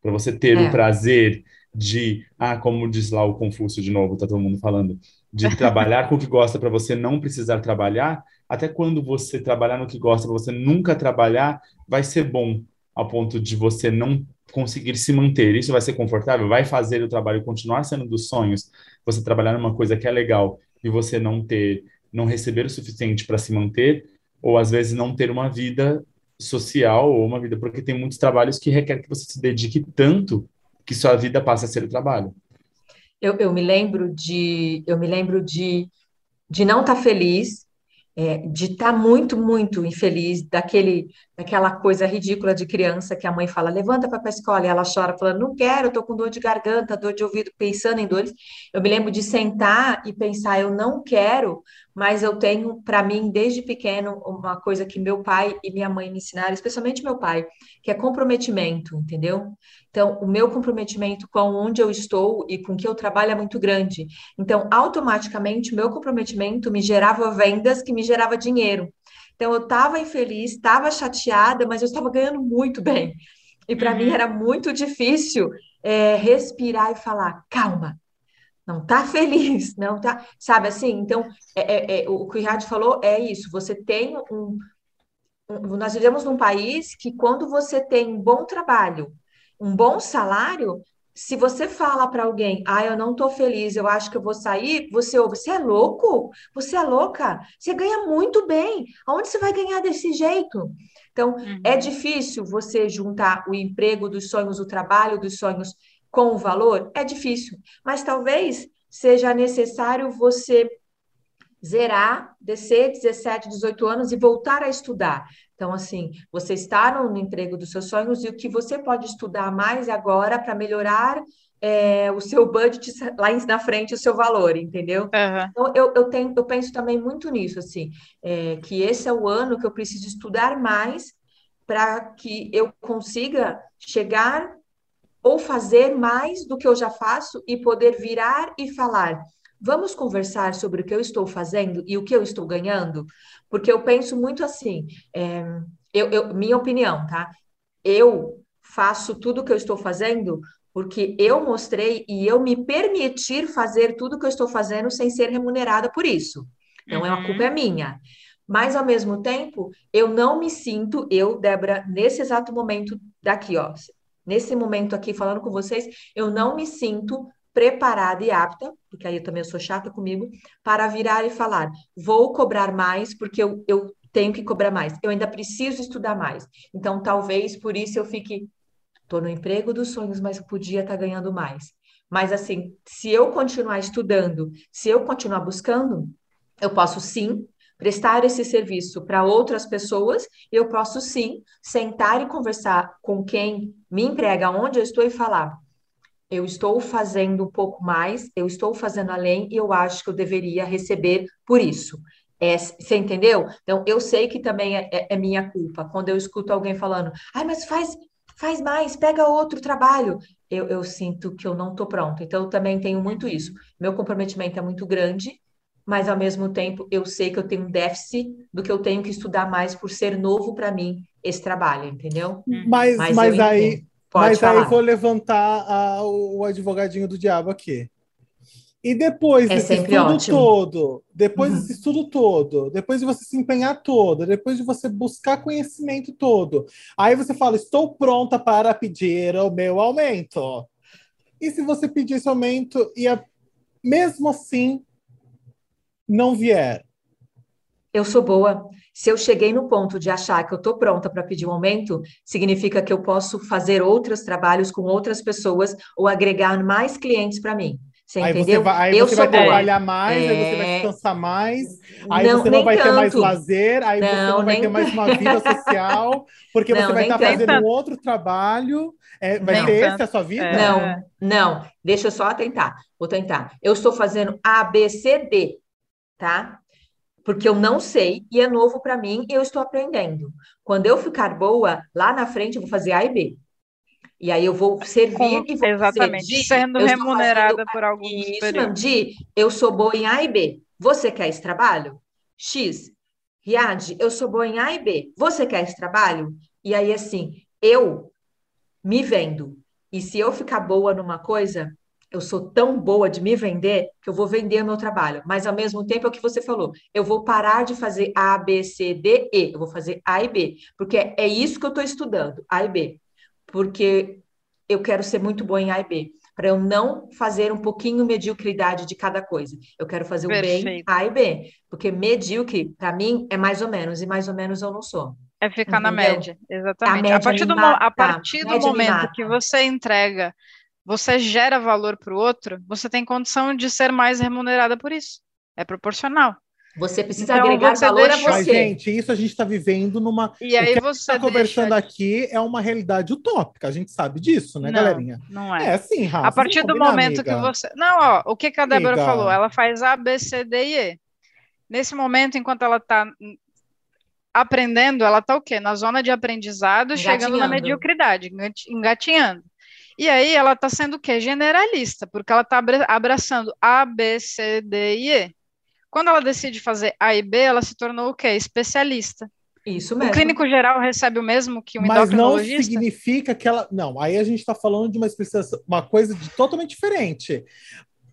Para você ter é. o prazer de, ah, como diz lá o Confúcio de novo, tá todo mundo falando, de trabalhar com o que gosta para você não precisar trabalhar, até quando você trabalhar no que gosta para você nunca trabalhar, vai ser bom ao ponto de você não conseguir se manter. Isso vai ser confortável? Vai fazer o trabalho continuar sendo dos sonhos? Você trabalhar numa coisa que é legal e você não ter, não receber o suficiente para se manter, ou às vezes não ter uma vida social ou uma vida, porque tem muitos trabalhos que requer que você se dedique tanto que sua vida passa a ser o trabalho. Eu, eu me lembro de eu me lembro de, de não estar tá feliz é, de estar tá muito, muito infeliz, daquele, daquela coisa ridícula de criança que a mãe fala, levanta para a escola, e ela chora, falando, não quero, estou com dor de garganta, dor de ouvido, pensando em dores. Eu me lembro de sentar e pensar, eu não quero, mas eu tenho, para mim, desde pequeno, uma coisa que meu pai e minha mãe me ensinaram, especialmente meu pai, que é comprometimento, entendeu? Então, o meu comprometimento com onde eu estou e com que eu trabalho é muito grande. Então, automaticamente, o meu comprometimento me gerava vendas que me gerava dinheiro. Então, eu estava infeliz, estava chateada, mas eu estava ganhando muito bem. E para uhum. mim era muito difícil é, respirar e falar: calma, não tá feliz, não tá, sabe assim? Então, é, é, é o que o Riad falou é isso: você tem um, um. Nós vivemos num país que, quando você tem um bom trabalho, um bom salário, se você fala para alguém, ah, eu não estou feliz, eu acho que eu vou sair, você ouve, você é louco? Você é louca? Você ganha muito bem. Aonde você vai ganhar desse jeito? Então, uhum. é difícil você juntar o emprego dos sonhos, o trabalho dos sonhos com o valor? É difícil, mas talvez seja necessário você zerar, descer 17, 18 anos e voltar a estudar. Então, assim, você está no emprego dos seus sonhos e o que você pode estudar mais agora para melhorar é, o seu budget lá na frente, o seu valor, entendeu? Uhum. Então, eu, eu, tenho, eu penso também muito nisso, assim, é, que esse é o ano que eu preciso estudar mais para que eu consiga chegar ou fazer mais do que eu já faço e poder virar e falar. Vamos conversar sobre o que eu estou fazendo e o que eu estou ganhando? Porque eu penso muito assim, é, eu, eu, minha opinião, tá? Eu faço tudo o que eu estou fazendo porque eu mostrei e eu me permitir fazer tudo o que eu estou fazendo sem ser remunerada por isso. Então, é uhum. a culpa é minha. Mas, ao mesmo tempo, eu não me sinto, eu, Débora, nesse exato momento daqui, ó, nesse momento aqui falando com vocês, eu não me sinto preparada e apta, porque aí eu também sou chata comigo, para virar e falar: vou cobrar mais porque eu, eu tenho que cobrar mais, eu ainda preciso estudar mais. Então, talvez por isso eu fique, estou no emprego dos sonhos, mas podia estar tá ganhando mais. Mas, assim, se eu continuar estudando, se eu continuar buscando, eu posso sim prestar esse serviço para outras pessoas, eu posso sim sentar e conversar com quem me emprega onde eu estou e falar: eu estou fazendo um pouco mais, eu estou fazendo além e eu acho que eu deveria receber por isso. É, você entendeu? Então, eu sei que também é, é, é, minha culpa. Quando eu escuto alguém falando, ai, mas faz, faz mais, pega outro trabalho, eu, eu sinto que eu não estou pronto. Então, eu também tenho muito isso. Meu comprometimento é muito grande, mas ao mesmo tempo eu sei que eu tenho um déficit do que eu tenho que estudar mais por ser novo para mim esse trabalho, entendeu? Mas, mas, mas aí, mas falar. aí vou levantar a, o advogadinho do diabo aqui. E depois é desse estudo ótimo. todo, depois uhum. desse estudo todo, depois de você se empenhar todo, depois de você buscar conhecimento todo, aí você fala: estou pronta para pedir o meu aumento. E se você pedir esse aumento e a, mesmo assim não vier? Eu sou boa. Se eu cheguei no ponto de achar que eu estou pronta para pedir um aumento, significa que eu posso fazer outros trabalhos com outras pessoas ou agregar mais clientes para mim. Você aí entendeu? Você vai, aí eu você vai trabalhar mais, é... aí você vai é. descansar mais, aí não, você não vai tanto. ter mais lazer, aí não, você não vai ter mais uma vida social, porque não, você vai estar fazendo um outro trabalho. É, vai ser esse a sua vida? É. Não, não. Deixa eu só tentar. Vou tentar. Eu estou fazendo A, B, C, D, tá? Porque eu não sei e é novo para mim e eu estou aprendendo. Quando eu ficar boa, lá na frente eu vou fazer A e B. E aí eu vou servir Com, e vou Exatamente, dizer, sendo remunerada por algum Isso, período. Di, eu sou boa em A e B. Você quer esse trabalho? X. Riad, eu sou boa em A e B. Você quer esse trabalho? E aí, assim, eu me vendo. E se eu ficar boa numa coisa, eu sou tão boa de me vender que eu vou vender meu trabalho. Mas ao mesmo tempo é o que você falou, eu vou parar de fazer A, B, C, D, E. Eu vou fazer A e B, porque é isso que eu estou estudando, A e B porque eu quero ser muito boa em A e B, para eu não fazer um pouquinho mediocridade de cada coisa. Eu quero fazer o bem A e B, porque medíocre, para mim, é mais ou menos, e mais ou menos eu não sou. É ficar Entendeu? na média, exatamente. A, a partir do, a partir do momento que você entrega, você gera valor para o outro, você tem condição de ser mais remunerada por isso. É proporcional. Você precisa então, agregar você valor deixa... a você. Mas, gente, isso a gente está vivendo numa. E aí o que você está conversando aqui é uma realidade utópica. A gente sabe disso, né, não, galerinha? Não é. É sim, Rafa. A partir do momento amiga. que você. Não, ó, o que, que a Débora amiga. falou? Ela faz A, B, C, D e E. Nesse momento, enquanto ela está aprendendo, ela está o quê? Na zona de aprendizado, chegando na mediocridade, engatinhando. E aí ela está sendo o quê? Generalista, porque ela está abraçando A, B, C, D e E. Quando ela decide fazer A e B, ela se tornou o quê? Especialista. Isso mesmo. O clínico geral recebe o mesmo que um Mas endocrinologista? não significa que ela... Não, aí a gente está falando de uma especialização, uma coisa de totalmente diferente.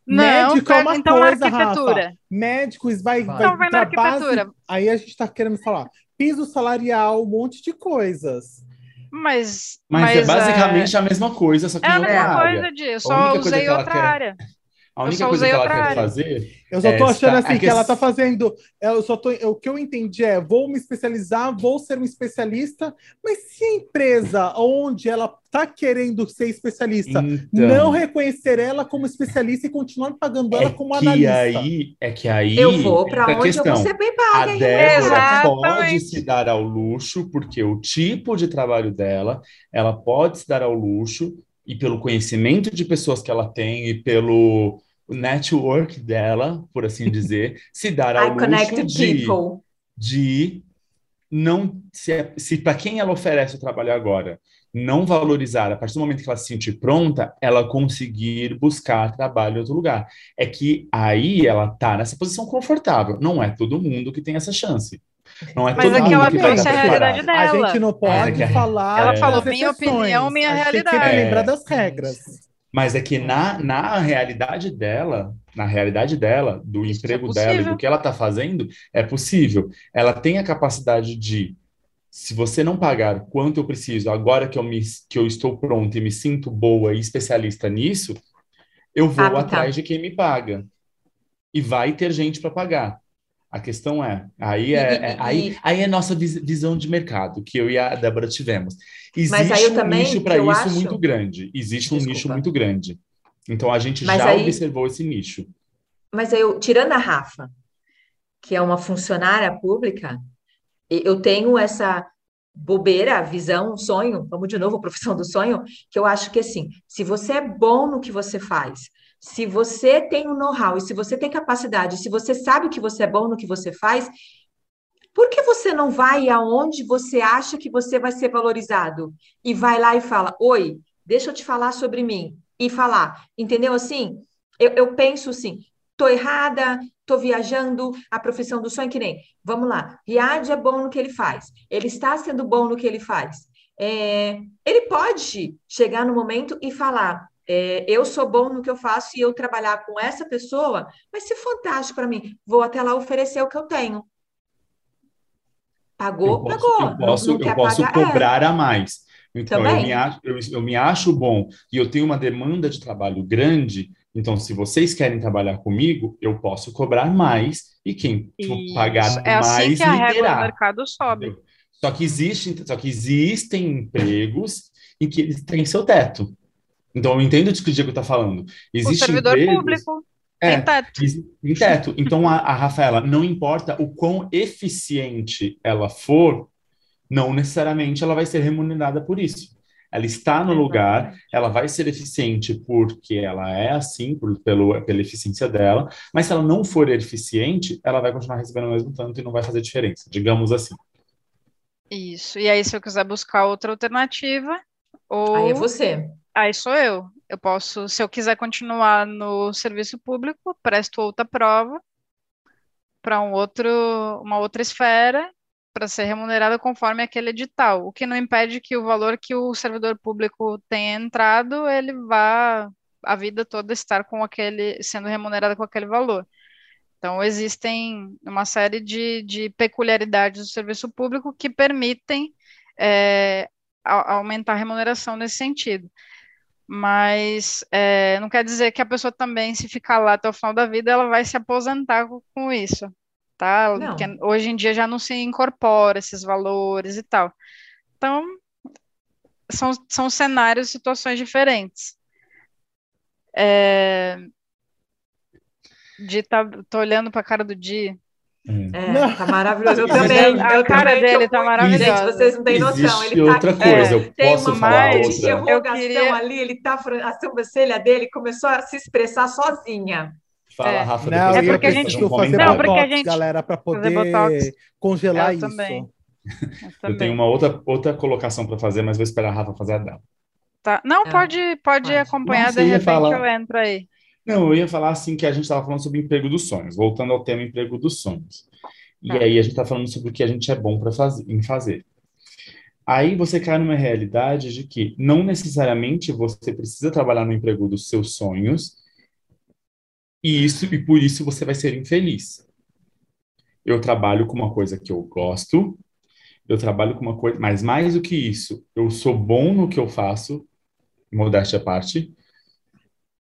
Não, Médico é uma então coisa, Rafa. Médicos vai, vai, então vai na base... Aí a gente está querendo falar piso salarial, um monte de coisas. Mas, mas, mas é basicamente é... a mesma coisa, só que é a mesma coisa, de, eu só usei outra área. A única coisa que ela quer área. fazer. Eu só tô é achando assim, que ela tá fazendo. Eu só tô, o que eu entendi é: vou me especializar, vou ser um especialista, mas se a empresa onde ela tá querendo ser especialista então, não reconhecer ela como especialista e continuar pagando é ela como analista. Aí, é que aí. Eu vou para onde questão. eu vou ser bem paga. A Débora pode se dar ao luxo, porque o tipo de trabalho dela, ela pode se dar ao luxo e pelo conhecimento de pessoas que ela tem e pelo network dela, por assim dizer, (laughs) se dar ao luxo de, de não se, é, se para quem ela oferece o trabalho agora não valorizar a partir do momento que ela se sentir pronta, ela conseguir buscar trabalho em outro lugar. É que aí ela tá nessa posição confortável. Não é todo mundo que tem essa chance. Não é Mas todo aquela mundo que trouxe a realidade dela. A gente não pode é, falar. Ela falou minha opinião, minha a realidade. Tem que lembrar das regras. Mas é que na, na realidade dela, na realidade dela, do Isso é emprego é dela e do que ela está fazendo, é possível. Ela tem a capacidade de, se você não pagar quanto eu preciso, agora que eu, me, que eu estou pronta e me sinto boa e especialista nisso, eu vou ah, tá. atrás de quem me paga. E vai ter gente para pagar. A questão é, aí é, é (laughs) aí, aí é nossa visão de mercado, que eu e a Débora tivemos. Existe um nicho para isso acho... muito grande. Existe Desculpa. um nicho muito grande. Então a gente mas já aí, observou esse nicho. Mas eu, tirando a Rafa, que é uma funcionária pública, eu tenho essa bobeira, visão, sonho, vamos de novo, profissão do sonho, que eu acho que assim, se você é bom no que você faz, se você tem um know-how e se você tem capacidade, se você sabe que você é bom no que você faz, por que você não vai aonde você acha que você vai ser valorizado e vai lá e fala: Oi, deixa eu te falar sobre mim e falar, entendeu? Assim, eu, eu penso assim: tô errada, estou viajando, a profissão do sonho, que nem, vamos lá, Riad é bom no que ele faz, ele está sendo bom no que ele faz. É, ele pode chegar no momento e falar: é, eu sou bom no que eu faço e eu trabalhar com essa pessoa vai ser fantástico para mim. Vou até lá oferecer o que eu tenho. Pagou, eu posso, pagou. Eu posso, não, não eu posso pagar, é. cobrar é. a mais. Então, eu me, acho, eu, eu me acho bom e eu tenho uma demanda de trabalho grande. Então, se vocês querem trabalhar comigo, eu posso cobrar mais e quem Isso. pagar é assim mais assim que a regra do mercado sobe. Só que, existe, só que existem empregos em que eles têm seu teto. Então, eu entendo o que o Diego está falando. Existe o servidor empregos, público é, tem teto. Tem teto. Então, a, a Rafaela, não importa o quão eficiente ela for, não necessariamente ela vai ser remunerada por isso. Ela está no lugar, ela vai ser eficiente porque ela é assim, por, pelo, pela eficiência dela, mas se ela não for eficiente, ela vai continuar recebendo o mesmo tanto e não vai fazer diferença, digamos assim. Isso. E aí, se eu quiser buscar outra alternativa, ou... Aí é você. Aí sou eu. Eu posso, se eu quiser continuar no serviço público, presto outra prova para um outro, uma outra esfera para ser remunerada conforme aquele edital, o que não impede que o valor que o servidor público tenha entrado, ele vá a vida toda estar com aquele, sendo remunerada com aquele valor. Então, existem uma série de, de peculiaridades do serviço público que permitem é, aumentar a remuneração nesse sentido. Mas é, não quer dizer que a pessoa também, se ficar lá até o final da vida, ela vai se aposentar com, com isso, tá? Não. Porque hoje em dia já não se incorpora esses valores e tal. Então, são, são cenários, situações diferentes. É, Di tá, tô olhando para a cara do Di. É, tá maravilhoso. Eu também. A eu cara também, dele tá maravilhosa. Gente, vocês não têm noção. Ele tá outra coisa, eu tem posso falar outra. Eu queria... ali, ele tá, a sobrancelha dele começou a se expressar sozinha. Fala, é. Rafa. Não, é porque a gente um fazer não, porque a gente galera, para poder congelar eu isso. Também. Eu, eu tenho uma outra, outra colocação para fazer, mas vou esperar a Rafa fazer a dela. Tá. Não, é. pode, pode acompanhar, de repente eu entro aí. Não, eu ia falar assim que a gente estava falando sobre emprego dos sonhos, voltando ao tema emprego dos sonhos. E tá. aí a gente está falando sobre o que a gente é bom para fazer, em fazer. Aí você cai numa realidade de que não necessariamente você precisa trabalhar no emprego dos seus sonhos, e isso e por isso você vai ser infeliz. Eu trabalho com uma coisa que eu gosto, eu trabalho com uma coisa, mas mais do que isso, eu sou bom no que eu faço, modéstia à parte,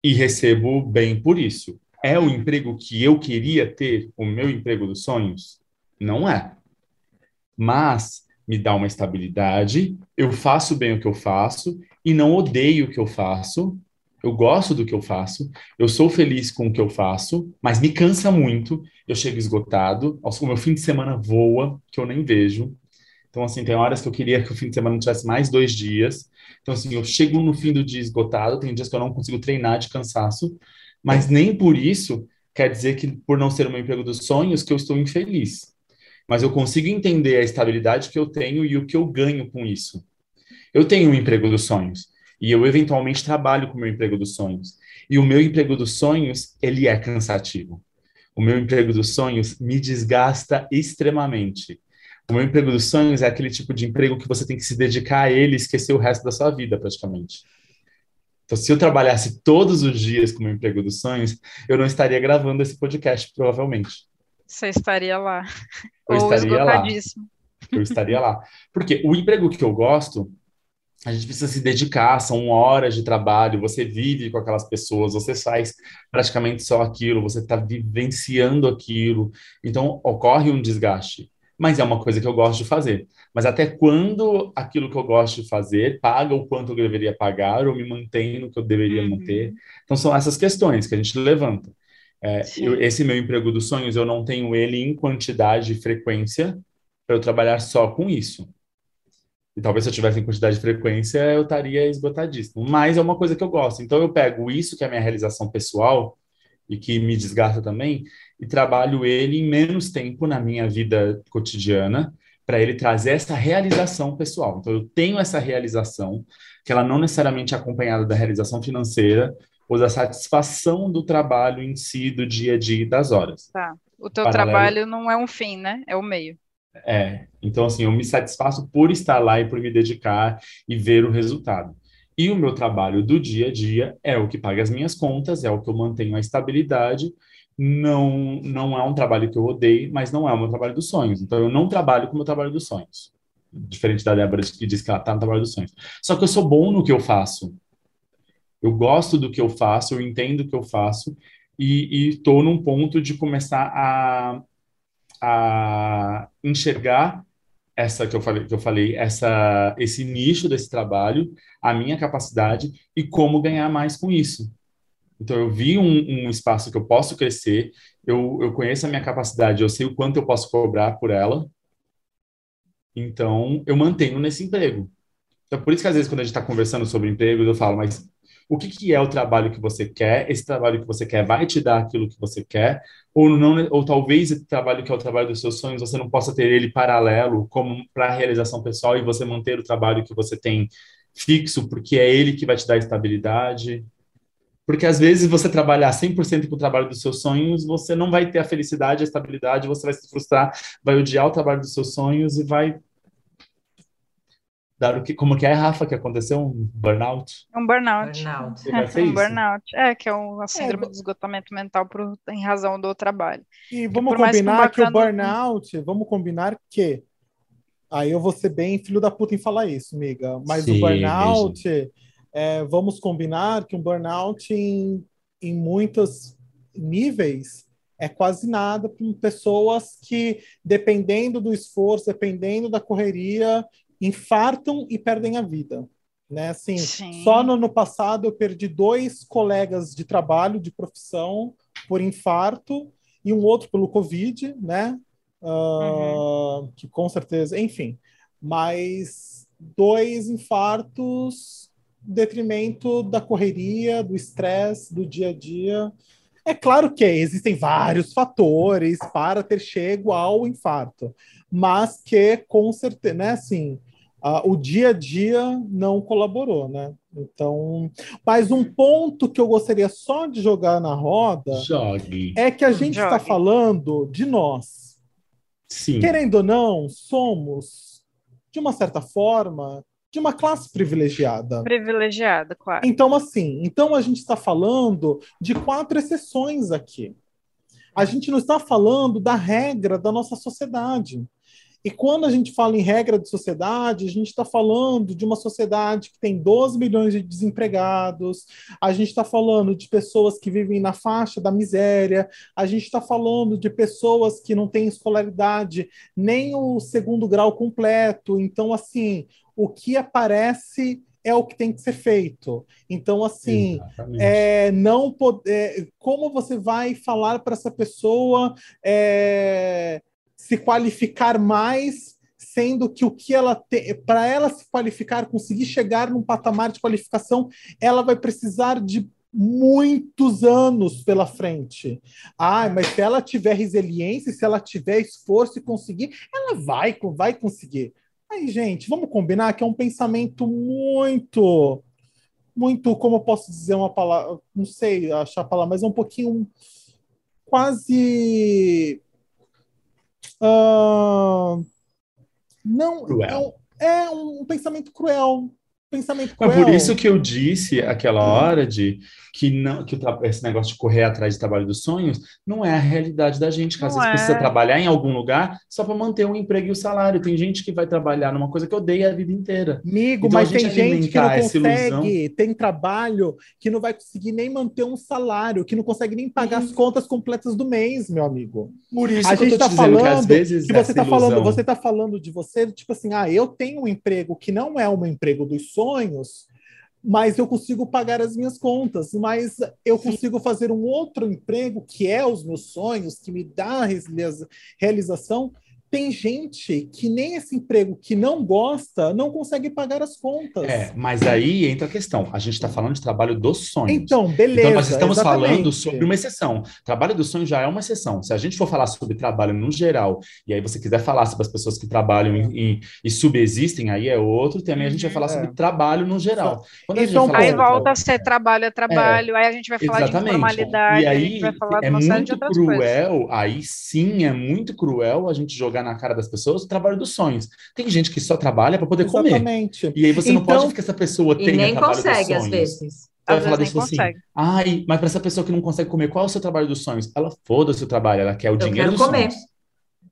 e recebo bem por isso. É o emprego que eu queria ter, o meu emprego dos sonhos? Não é. Mas me dá uma estabilidade, eu faço bem o que eu faço e não odeio o que eu faço. Eu gosto do que eu faço, eu sou feliz com o que eu faço, mas me cansa muito, eu chego esgotado, o meu fim de semana voa, que eu nem vejo. Então, assim, tem horas que eu queria que o fim de semana não tivesse mais dois dias, então, assim, eu chego no fim do dia esgotado, tem dias que eu não consigo treinar de cansaço, mas nem por isso quer dizer que, por não ser o meu emprego dos sonhos, que eu estou infeliz. Mas eu consigo entender a estabilidade que eu tenho e o que eu ganho com isso. Eu tenho um emprego dos sonhos e eu eventualmente trabalho com o meu emprego dos sonhos. E o meu emprego dos sonhos, ele é cansativo. O meu emprego dos sonhos me desgasta extremamente. O meu emprego dos sonhos é aquele tipo de emprego que você tem que se dedicar a ele e esquecer o resto da sua vida, praticamente. Então, se eu trabalhasse todos os dias com o meu emprego dos sonhos, eu não estaria gravando esse podcast, provavelmente. Você estaria lá. Eu Ou estaria lá. Eu estaria lá. Porque o emprego que eu gosto, a gente precisa se dedicar, são horas de trabalho, você vive com aquelas pessoas, você faz praticamente só aquilo, você está vivenciando aquilo, então ocorre um desgaste mas é uma coisa que eu gosto de fazer. Mas até quando aquilo que eu gosto de fazer paga o quanto eu deveria pagar ou me mantém no que eu deveria uhum. manter? Então são essas questões que a gente levanta. É, eu, esse meu emprego dos sonhos, eu não tenho ele em quantidade e frequência para eu trabalhar só com isso. E talvez se eu tivesse em quantidade de frequência, eu estaria esgotadíssimo. Mas é uma coisa que eu gosto. Então eu pego isso que é a minha realização pessoal e que me desgasta também, e trabalho ele em menos tempo na minha vida cotidiana para ele trazer essa realização pessoal. Então, eu tenho essa realização, que ela não necessariamente é acompanhada da realização financeira, ou da satisfação do trabalho em si, do dia a dia e das horas. Tá. O teu Paralelo. trabalho não é um fim, né? É o meio. É. Então, assim, eu me satisfaço por estar lá e por me dedicar e ver o resultado. E o meu trabalho do dia a dia é o que paga as minhas contas, é o que eu mantenho a estabilidade. Não, não é um trabalho que eu odeio, mas não é o meu trabalho dos sonhos. Então, eu não trabalho com o meu trabalho dos sonhos. Diferente da Débora que diz que ela está no trabalho dos sonhos. Só que eu sou bom no que eu faço. Eu gosto do que eu faço, eu entendo o que eu faço e estou num ponto de começar a, a enxergar essa que eu falei, que eu falei essa, esse nicho desse trabalho, a minha capacidade e como ganhar mais com isso. Então, eu vi um, um espaço que eu posso crescer, eu, eu conheço a minha capacidade, eu sei o quanto eu posso cobrar por ela, então eu mantenho nesse emprego. Então, por isso que às vezes, quando a gente está conversando sobre empregos, eu falo, mas o que, que é o trabalho que você quer, esse trabalho que você quer vai te dar aquilo que você quer, ou não, ou talvez esse trabalho que é o trabalho dos seus sonhos, você não possa ter ele paralelo como para a realização pessoal e você manter o trabalho que você tem fixo, porque é ele que vai te dar estabilidade. Porque às vezes você trabalhar 100% com o trabalho dos seus sonhos, você não vai ter a felicidade, a estabilidade, você vai se frustrar, vai odiar o trabalho dos seus sonhos e vai dar o que, como que é, Rafa, que aconteceu um burnout? Um burnout. burnout. É, um burnout. É, que é uma síndrome é, de esgotamento mental por, em razão do trabalho. E vamos combinar que, que o burnout, vamos combinar que aí eu vou ser bem filho da puta em falar isso, amiga, mas Sim, o burnout, é, vamos combinar que um burnout em, em muitos níveis é quase nada para pessoas que, dependendo do esforço, dependendo da correria, infartam e perdem a vida. Né? Assim, só no ano passado eu perdi dois colegas de trabalho, de profissão, por infarto, e um outro pelo Covid, né? Uh, uhum. Que com certeza, enfim. Mas dois infartos detrimento da correria, do estresse, do dia a dia. É claro que existem vários fatores para ter chego ao infarto, mas que com certeza, né, assim, uh, o dia a dia não colaborou, né? Então, mas um ponto que eu gostaria só de jogar na roda Jogue. é que a gente está falando de nós. Sim. Querendo ou não, somos, de uma certa forma, de uma classe privilegiada. Privilegiada, claro. Então, assim, então a gente está falando de quatro exceções aqui. A gente não está falando da regra da nossa sociedade. E quando a gente fala em regra de sociedade, a gente está falando de uma sociedade que tem 12 milhões de desempregados, a gente está falando de pessoas que vivem na faixa da miséria, a gente está falando de pessoas que não têm escolaridade nem o segundo grau completo. Então, assim, o que aparece é o que tem que ser feito. Então, assim, é, não poder, é, como você vai falar para essa pessoa é, se qualificar mais, sendo que o que ela tem, para ela se qualificar, conseguir chegar num patamar de qualificação, ela vai precisar de muitos anos pela frente. Ah, mas se ela tiver resiliência, se ela tiver esforço e conseguir, ela vai, vai conseguir. Aí, gente, vamos combinar que é um pensamento muito, muito, como eu posso dizer uma palavra, não sei achar a palavra, mas é um pouquinho quase Uh, não, cruel. é, é um pensamento cruel. Pensamento cruel. É por isso que eu disse aquela hora de que não que o, esse negócio de correr atrás de trabalho dos sonhos não é a realidade da gente, que às vezes é. precisa trabalhar em algum lugar só para manter um emprego e o salário. Tem gente que vai trabalhar numa coisa que odeia a vida inteira. Amigo, então, mas tem gente que não consegue, tem trabalho que não vai conseguir nem manter um salário, que não consegue nem pagar as contas completas do mês, meu amigo. Por isso a que gente está falando que às vezes que você está falando, você está falando de você, tipo assim, ah, eu tenho um emprego que não é um emprego dos sonhos, mas eu consigo pagar as minhas contas, mas eu consigo fazer um outro emprego que é os meus sonhos, que me dá realização, tem gente que nem esse emprego que não gosta não consegue pagar as contas. É, mas aí entra a questão. A gente está falando de trabalho dos sonhos. Então, beleza. Então, nós estamos exatamente. falando sobre uma exceção. Trabalho dos sonhos já é uma exceção. Se a gente for falar sobre trabalho no geral, e aí você quiser falar sobre as pessoas que trabalham e, e subsistem, aí é outro. Também a gente vai falar é. sobre trabalho no geral. Então, aí volta a ser trabalho é trabalho, é, aí a gente vai falar exatamente. de informalidade, e aí, vai falar é muito cruel, coisas. aí sim é muito cruel a gente jogar na cara das pessoas o trabalho dos sonhos. Tem gente que só trabalha para poder Exatamente. comer. E aí você então, não pode que essa pessoa tenha e nem trabalho consegue, dos sonhos. às vezes. Vai falar disso assim, ai, mas para essa pessoa que não consegue comer, qual é o seu trabalho dos sonhos? Ela foda-se o trabalho, ela quer o Eu dinheiro dos comer. sonhos.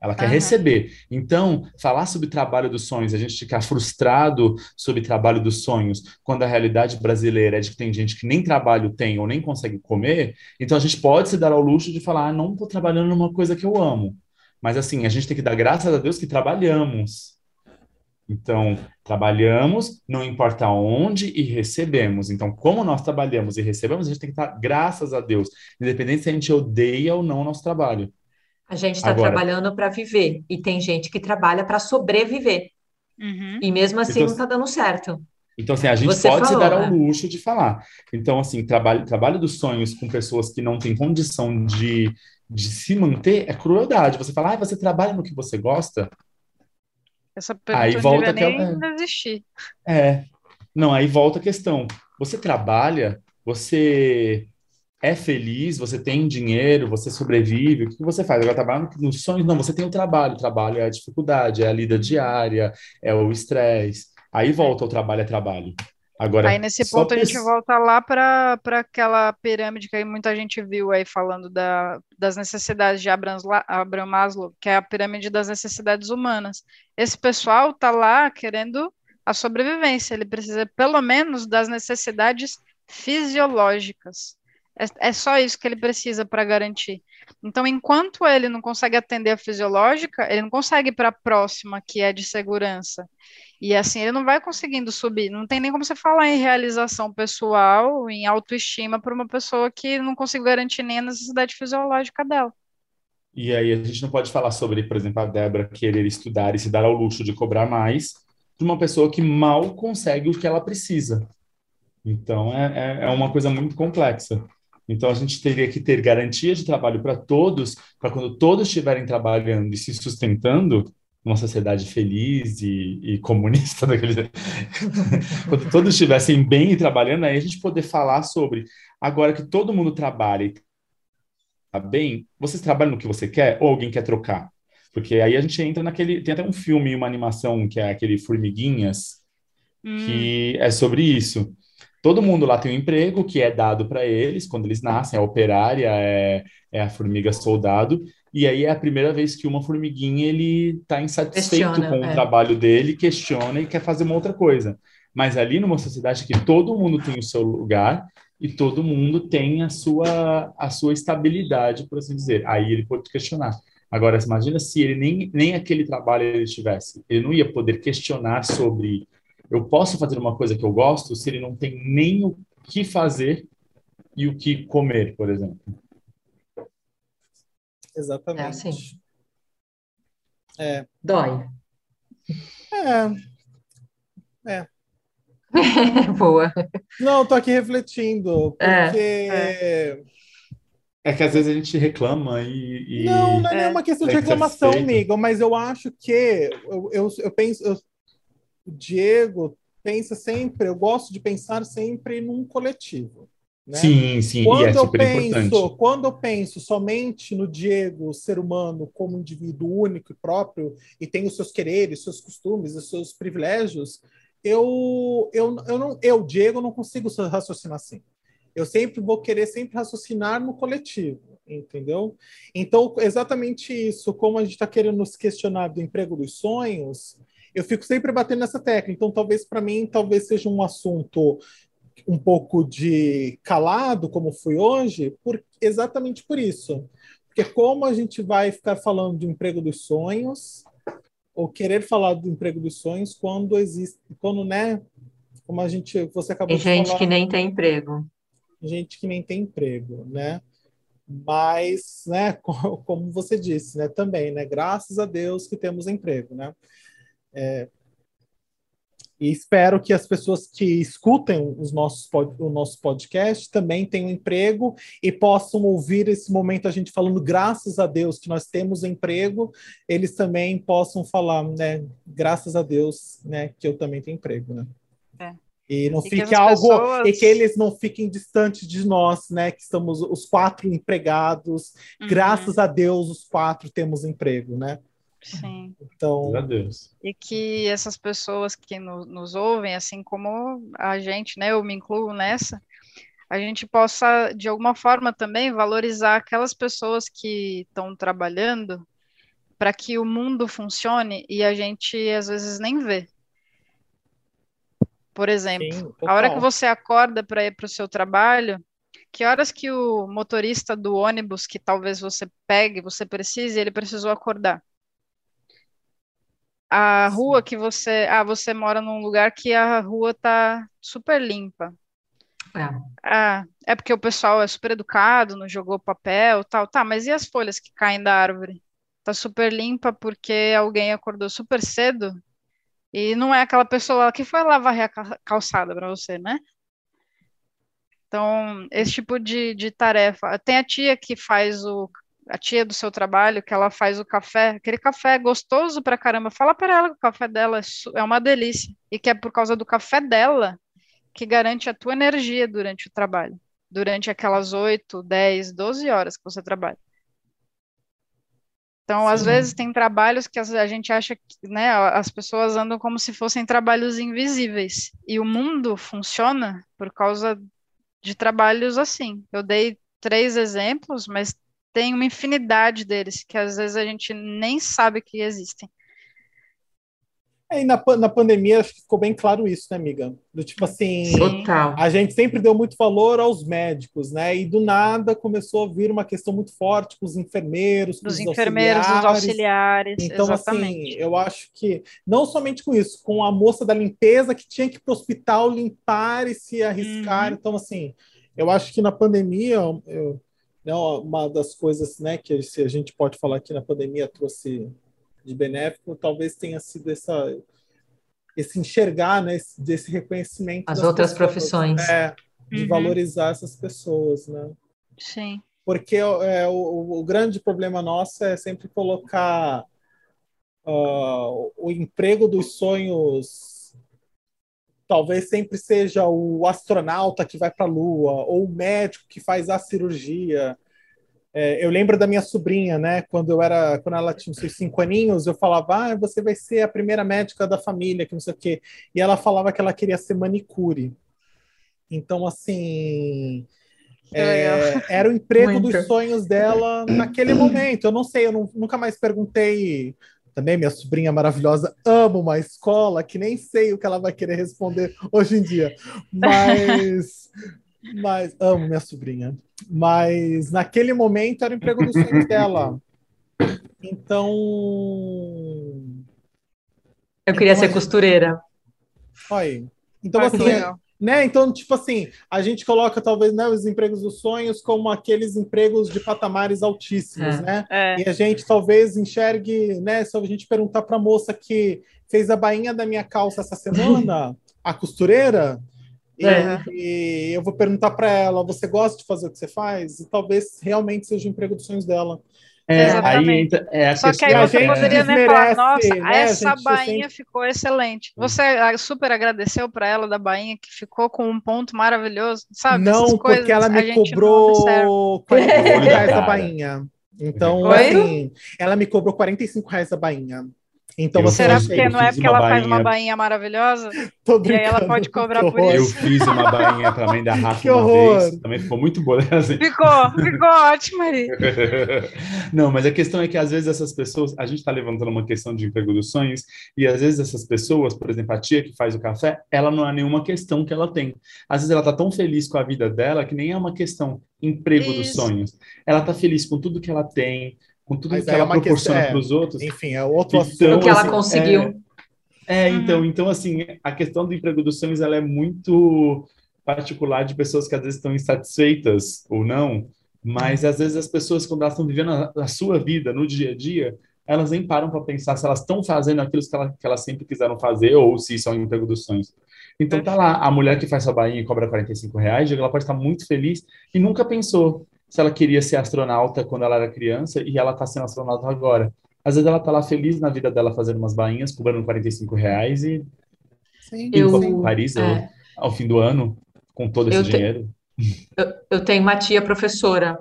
Ela quer uhum. receber. Então, falar sobre trabalho dos sonhos, a gente ficar frustrado sobre trabalho dos sonhos, quando a realidade brasileira é de que tem gente que nem trabalho tem ou nem consegue comer, então a gente pode se dar ao luxo de falar, ah, não estou trabalhando numa coisa que eu amo. Mas assim, a gente tem que dar graças a Deus que trabalhamos. Então, trabalhamos, não importa onde, e recebemos. Então, como nós trabalhamos e recebemos, a gente tem que dar graças a Deus, independente se a gente odeia ou não o nosso trabalho. A gente está trabalhando para viver, e tem gente que trabalha para sobreviver. Uhum. E mesmo assim então, não está dando certo. Então, assim, a gente Você pode falou, se dar ao né? luxo de falar. Então, assim, trabalho, trabalho dos sonhos com pessoas que não têm condição de de se manter é crueldade. Você fala, ah, você trabalha no que você gosta? Essa pergunta aí volta aquela... nem existir. É. Não, aí volta a questão. Você trabalha, você é feliz, você tem dinheiro, você sobrevive, o que você faz? Agora, trabalhar nos sonhos, não, você tem o trabalho, o trabalho é a dificuldade, é a lida diária, é o estresse. Aí volta o trabalho é trabalho. Agora, aí nesse ponto a gente volta lá para aquela pirâmide que muita gente viu aí falando da, das necessidades de Abraham, Abraham Maslow, que é a pirâmide das necessidades humanas. Esse pessoal tá lá querendo a sobrevivência, ele precisa pelo menos das necessidades fisiológicas. É, é só isso que ele precisa para garantir. Então, enquanto ele não consegue atender a fisiológica, ele não consegue ir para a próxima, que é de segurança. E assim, ele não vai conseguindo subir. Não tem nem como você falar em realização pessoal, em autoestima para uma pessoa que não consegue garantir nem a necessidade fisiológica dela. E aí a gente não pode falar sobre, por exemplo, a Débora querer estudar e se dar ao luxo de cobrar mais de uma pessoa que mal consegue o que ela precisa. Então é, é, é uma coisa muito complexa. Então a gente teria que ter garantia de trabalho para todos, para quando todos estiverem trabalhando e se sustentando, uma sociedade feliz e, e comunista (laughs) daquele (laughs) quando todos estivessem bem e trabalhando aí a gente poder falar sobre agora que todo mundo trabalha e tá bem vocês trabalham no que você quer ou alguém quer trocar? Porque aí a gente entra naquele tem até um filme uma animação que é aquele formiguinhas hum. que é sobre isso todo mundo lá tem um emprego que é dado para eles quando eles nascem a operária é, é a formiga soldado e aí é a primeira vez que uma formiguinha ele está insatisfeito questiona, com o é. trabalho dele, questiona e quer fazer uma outra coisa. Mas ali numa sociedade que todo mundo tem o seu lugar e todo mundo tem a sua, a sua estabilidade, por assim dizer. Aí ele pode questionar. Agora, imagina se ele nem, nem aquele trabalho ele tivesse. Ele não ia poder questionar sobre eu posso fazer uma coisa que eu gosto se ele não tem nem o que fazer e o que comer, por exemplo. Exatamente. É assim. É. Dói. É. É. (laughs) Boa. Não, tô aqui refletindo, é, porque. É. é. que às vezes a gente reclama e. e... Não, não é, é uma questão de reclamação, amigo, mas eu acho que eu, eu, eu penso. Eu, o Diego pensa sempre, eu gosto de pensar sempre num coletivo. Né? Sim, sim, quando e é eu penso, importante. Quando eu penso somente no Diego, ser humano, como indivíduo único e próprio, e tem os seus quereres, seus costumes, os seus privilégios, eu, eu, eu, não, eu, Diego, não consigo raciocinar assim. Eu sempre vou querer sempre raciocinar no coletivo, entendeu? Então, exatamente isso, como a gente está querendo nos questionar do emprego dos sonhos, eu fico sempre batendo nessa tecla. Então, talvez para mim, talvez seja um assunto um pouco de calado, como foi hoje, por, exatamente por isso. Porque como a gente vai ficar falando do emprego dos sonhos, ou querer falar do emprego dos sonhos, quando existe, quando, né, como a gente, você acabou tem de gente que nem tem emprego. Gente que nem tem emprego, né? Mas, né, (laughs) como você disse, né, também, né, graças a Deus que temos emprego, né? É, e espero que as pessoas que escutem os nossos, o nosso podcast também tenham emprego e possam ouvir esse momento a gente falando graças a Deus que nós temos emprego, eles também possam falar, né, graças a Deus, né, que eu também tenho emprego, né? É. E não e fique algo pessoas... e que eles não fiquem distantes de nós, né, que estamos os quatro empregados. Uhum. Graças a Deus os quatro temos emprego, né? Sim. Então, e que essas pessoas que no, nos ouvem, assim como a gente, né, eu me incluo nessa, a gente possa, de alguma forma, também valorizar aquelas pessoas que estão trabalhando para que o mundo funcione e a gente, às vezes, nem vê. Por exemplo, Sim, a hora que você acorda para ir para o seu trabalho, que horas que o motorista do ônibus que talvez você pegue, você precise, ele precisou acordar? A rua que você. Ah, você mora num lugar que a rua tá super limpa. É. Ah, é porque o pessoal é super educado, não jogou papel tal. Tá, mas e as folhas que caem da árvore? Tá super limpa porque alguém acordou super cedo e não é aquela pessoa que foi lavar a calçada para você, né? Então, esse tipo de, de tarefa. Tem a tia que faz o a tia do seu trabalho, que ela faz o café, aquele café é gostoso pra caramba. Fala para ela que o café dela é, é uma delícia e que é por causa do café dela que garante a tua energia durante o trabalho, durante aquelas 8, 10, 12 horas que você trabalha. Então, Sim. às vezes tem trabalhos que a gente acha que, né, as pessoas andam como se fossem trabalhos invisíveis. E o mundo funciona por causa de trabalhos assim. Eu dei três exemplos, mas tem uma infinidade deles, que às vezes a gente nem sabe que existem. É, e na, na pandemia acho que ficou bem claro isso, né, amiga? Do tipo assim, Total. a gente sempre deu muito valor aos médicos, né? E do nada começou a vir uma questão muito forte com os enfermeiros, com os enfermeiros, auxiliares. os auxiliares. Então, assim, exatamente. assim, eu acho que não somente com isso, com a moça da limpeza que tinha que ir para o hospital limpar e se arriscar. Uhum. Então, assim, eu acho que na pandemia, eu, né, uma das coisas né, que a gente pode falar que na pandemia trouxe de benéfico, talvez tenha sido essa, esse enxergar, né, esse, desse reconhecimento. As outras pessoas, profissões. É, de uhum. valorizar essas pessoas, né? Sim. Porque é, o, o grande problema nosso é sempre colocar uh, o emprego dos sonhos talvez sempre seja o astronauta que vai para a Lua ou o médico que faz a cirurgia. É, eu lembro da minha sobrinha, né? Quando eu era, quando ela tinha seus cinco aninhos, eu falava, ah, você vai ser a primeira médica da família, que não sei o quê. E ela falava que ela queria ser manicure. Então, assim, é, era o emprego Muito. dos sonhos dela naquele momento. Eu não sei, eu não, nunca mais perguntei também minha sobrinha maravilhosa ama uma escola que nem sei o que ela vai querer responder hoje em dia, mas (laughs) mas amo minha sobrinha. Mas naquele momento era o emprego dos sonhos dela. Então eu queria então, ser costureira. Olha, então assim, né? Então, tipo assim, a gente coloca talvez né, os empregos dos sonhos como aqueles empregos de patamares altíssimos, é. né? É. E a gente talvez enxergue, né? Se a gente perguntar para a moça que fez a bainha da minha calça essa semana, (laughs) a costureira, é. e, e, eu vou perguntar para ela: você gosta de fazer o que você faz? E talvez realmente seja o emprego dos sonhos dela. É, aí é a Só que aí você poderia né, falar, nossa, né? essa bainha sempre... ficou excelente. Você ah, super agradeceu para ela da bainha que ficou com um ponto maravilhoso, sabe? Não, porque ela me cobrou 45 reais (laughs) a bainha. Então, Oi? assim, ela me cobrou 45 reais a bainha. Então, você Será porque não é porque ela bainha... faz uma bainha maravilhosa? (laughs) Tô e aí ela pode cobrar por isso. Eu fiz uma bainha mãe da Rafa (laughs) uma vez. Também ficou muito boa. Assim. Ficou, ficou ótimo aí. (laughs) não, mas a questão é que às vezes essas pessoas, a gente está levantando uma questão de emprego dos sonhos, e às vezes essas pessoas, por exemplo, a tia que faz o café, ela não é nenhuma questão que ela tem. Às vezes ela está tão feliz com a vida dela que nem é uma questão emprego isso. dos sonhos. Ela está feliz com tudo que ela tem, com tudo Mas que ela é proporciona para os outros. Enfim, é outro então, assunto. O que ela assim, conseguiu. É, é, então, então, assim, a questão do emprego dos sonhos, ela é muito particular de pessoas que às vezes estão insatisfeitas ou não Mas às vezes as pessoas, quando elas estão vivendo a, a, sua vida no dia a dia, elas nem param para pensar se elas estão fazendo aquilo que, ela, que, elas sempre quiseram fazer ou se isso é um emprego dos sonhos. Então tá lá, a mulher que faz sua bainha e cobra 45 reais, ela pode estar muito feliz e nunca pensou se ela queria ser astronauta quando ela era criança e ela está sendo astronauta agora. Às vezes ela está lá feliz na vida dela fazendo umas bainhas, cobrando 45 reais e Sim, eu, Paris é, ao fim do ano com todo esse te, dinheiro. Eu, eu tenho uma tia professora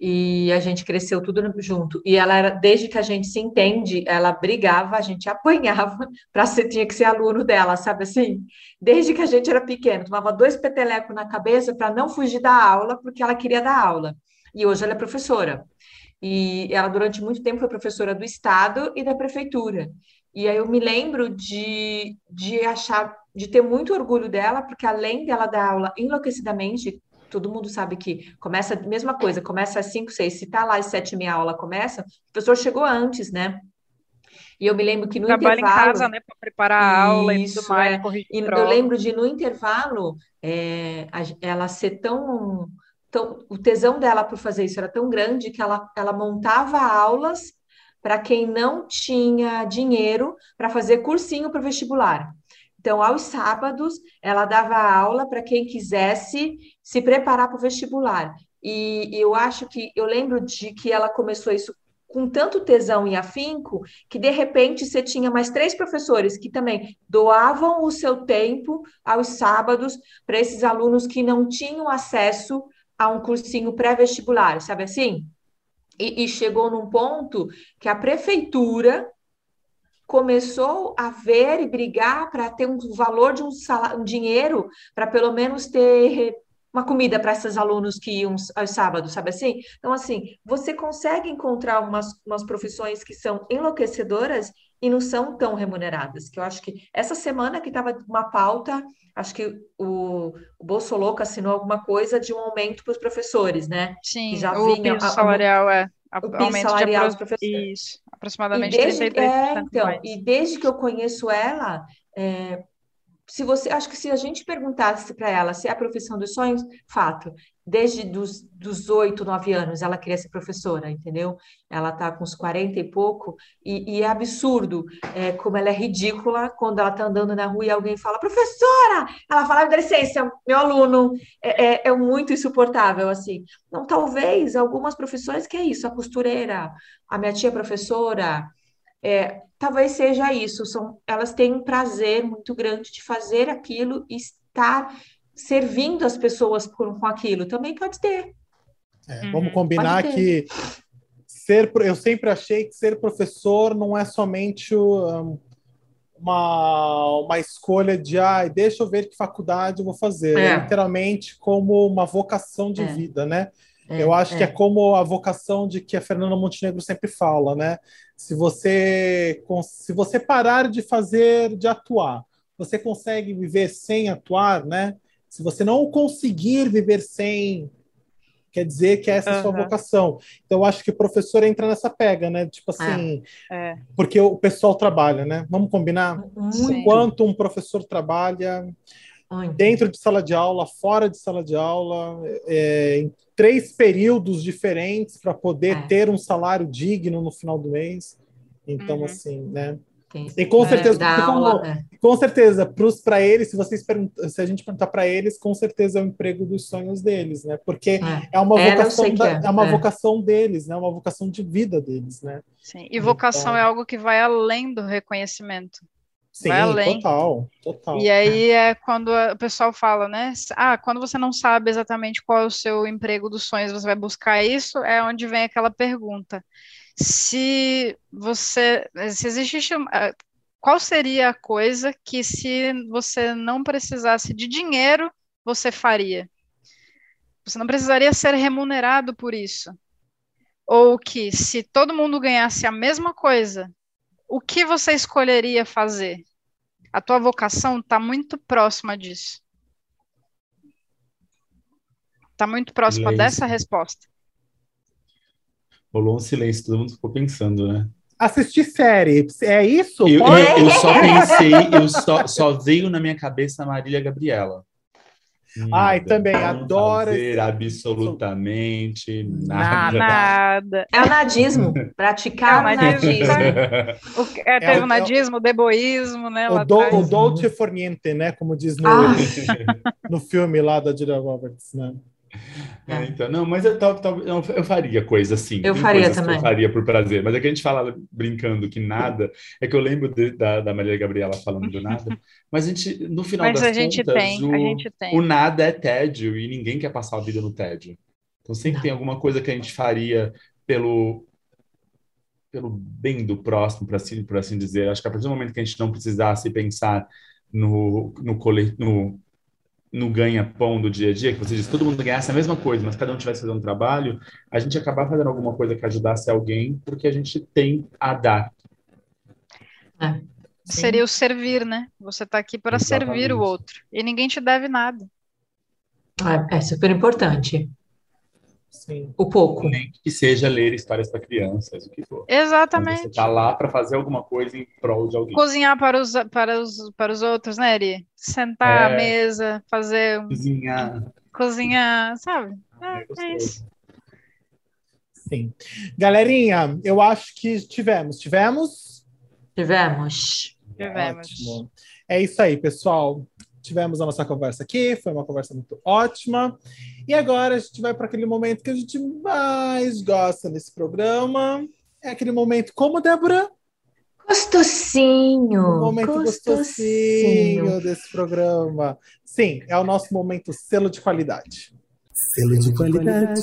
e a gente cresceu tudo junto. E ela era, desde que a gente se entende, ela brigava, a gente apanhava (laughs) para ser, tinha que ser aluno dela, sabe assim? Desde que a gente era pequeno, tomava dois petelecos na cabeça para não fugir da aula, porque ela queria dar aula. E hoje ela é professora. E ela, durante muito tempo, foi professora do Estado e da Prefeitura. E aí eu me lembro de, de achar, de ter muito orgulho dela, porque além dela dar aula enlouquecidamente, todo mundo sabe que começa a mesma coisa, começa às 5, 6, se tá lá às 7 e meia aula começa, o professor chegou antes, né? E eu me lembro que no Trabalho intervalo... em casa, né, para preparar a aula e tudo mais. É. E eu lembro de, no intervalo, é, ela ser tão, tão... O tesão dela por fazer isso era tão grande que ela, ela montava aulas para quem não tinha dinheiro para fazer cursinho para o vestibular. Então, aos sábados, ela dava aula para quem quisesse se preparar para o vestibular. E, e eu acho que eu lembro de que ela começou isso com tanto tesão e afinco que de repente você tinha mais três professores que também doavam o seu tempo aos sábados para esses alunos que não tinham acesso a um cursinho pré-vestibular, sabe assim? E, e, chegou num ponto que a prefeitura começou a ver e brigar para ter um valor de um, salário, um dinheiro para pelo menos ter uma comida para esses alunos que iam aos sábados, sabe assim? Então, assim, você consegue encontrar umas, umas profissões que são enlouquecedoras e não são tão remuneradas, que eu acho que essa semana que estava uma pauta, acho que o, o Bolsoloco assinou alguma coisa de um aumento para os professores, né? Sim, que já o vinha, piso salarial a, é. A, o piso salarial dos professores. Isso, aproximadamente e desde, 33%. É, então, mais. e desde que eu conheço ela, é, se você, acho que se a gente perguntasse para ela se é a profissão dos sonhos, fato, desde dos, dos 8, 9 anos ela queria ser professora, entendeu? Ela está com uns 40 e pouco, e, e é absurdo é, como ela é ridícula quando ela está andando na rua e alguém fala, professora! Ela fala, dá licença, meu aluno, é, é, é muito insuportável, assim. Não, talvez algumas profissões que é isso, a costureira, a minha tia professora, é, talvez seja isso, são, elas têm um prazer muito grande de fazer aquilo e estar servindo as pessoas com, com aquilo. Também pode ter. É, uhum. Vamos combinar que ser, eu sempre achei que ser professor não é somente um, uma, uma escolha de ah, deixa eu ver que faculdade eu vou fazer, é. é literalmente como uma vocação de é. vida, né? É, eu acho que é, é como a vocação de que a Fernanda Montenegro sempre fala, né? Se você, se você parar de fazer, de atuar, você consegue viver sem atuar, né? Se você não conseguir viver sem, quer dizer que essa é a sua vocação. Então, eu acho que o professor entra nessa pega, né? Tipo assim, é, é. porque o pessoal trabalha, né? Vamos combinar? Muito. Enquanto um professor trabalha, dentro de sala de aula, fora de sala de aula, é, em três períodos diferentes para poder é. ter um salário digno no final do mês. Então, uhum. assim, né? E com certeza, é, como, é. com certeza, para eles, se vocês se a gente perguntar para eles, com certeza é o emprego dos sonhos deles, né? Porque é, é uma é, vocação, da, é. é. uma vocação deles, né? Uma vocação de vida deles, né? Sim. E vocação então, é algo que vai além do reconhecimento. Sim, total, total. E aí é quando o pessoal fala, né? Ah, quando você não sabe exatamente qual é o seu emprego dos sonhos, você vai buscar isso, é onde vem aquela pergunta. Se você. Se existe. Ah, qual seria a coisa que, se você não precisasse de dinheiro, você faria? Você não precisaria ser remunerado por isso. Ou que, se todo mundo ganhasse a mesma coisa, o que você escolheria fazer? A tua vocação está muito próxima disso. Está muito próxima silêncio. dessa resposta. Rolou um silêncio, todo mundo ficou pensando, né? Assistir série, é isso? Eu, eu, eu só pensei, eu só, só veio na minha cabeça a Marília Gabriela. Ai, também adoro. Fazer esse... absolutamente nada. Nada. É o nadismo. Praticar é o nadismo. o, é, teve é, o nadismo, o deboísmo, né? O, do, o dolce forniente, né? Como diz no, ah. (laughs) no filme lá da Julia Roberts, né? É, então, não, mas eu, eu, eu, eu faria coisa assim. Eu faria também. eu faria por prazer. Mas é que a gente fala brincando que nada. É que eu lembro de, da, da Maria Gabriela falando do nada. (laughs) Mas a gente, no final mas das contas, tem, o, o, nada é tédio e ninguém quer passar a vida no tédio. Então sempre não. tem alguma coisa que a gente faria pelo pelo bem do próximo, por assim, por assim dizer. Acho que a partir do momento que a gente não precisasse pensar no, no, no no ganha-pão do dia a dia, que você diz todo mundo ganhasse a mesma coisa, mas cada um tivesse fazendo um trabalho, a gente acabar fazendo alguma coisa que ajudasse alguém, porque a gente tem a dar. É. Seria o servir, né? Você está aqui para servir o outro. E ninguém te deve nada. É, é super importante. Sim. O pouco. Nem que seja ler histórias para crianças, o que for. Exatamente. você está lá para fazer alguma coisa em prol de alguém. Cozinhar para os, para os, para os outros, né, Eri? Sentar é, à mesa, fazer. Cozinhar. Cozinhar, sabe? É, é isso. Sim. Galerinha, eu acho que tivemos. Tivemos? Tivemos. Tivemos. Ótimo. É isso aí, pessoal tivemos a nossa conversa aqui, foi uma conversa muito ótima. E agora a gente vai para aquele momento que a gente mais gosta nesse programa. É aquele momento como, Débora? Gostosinho. Um momento gostosinho. gostosinho desse programa. Sim, é o nosso momento selo de qualidade. Selo de qualidade.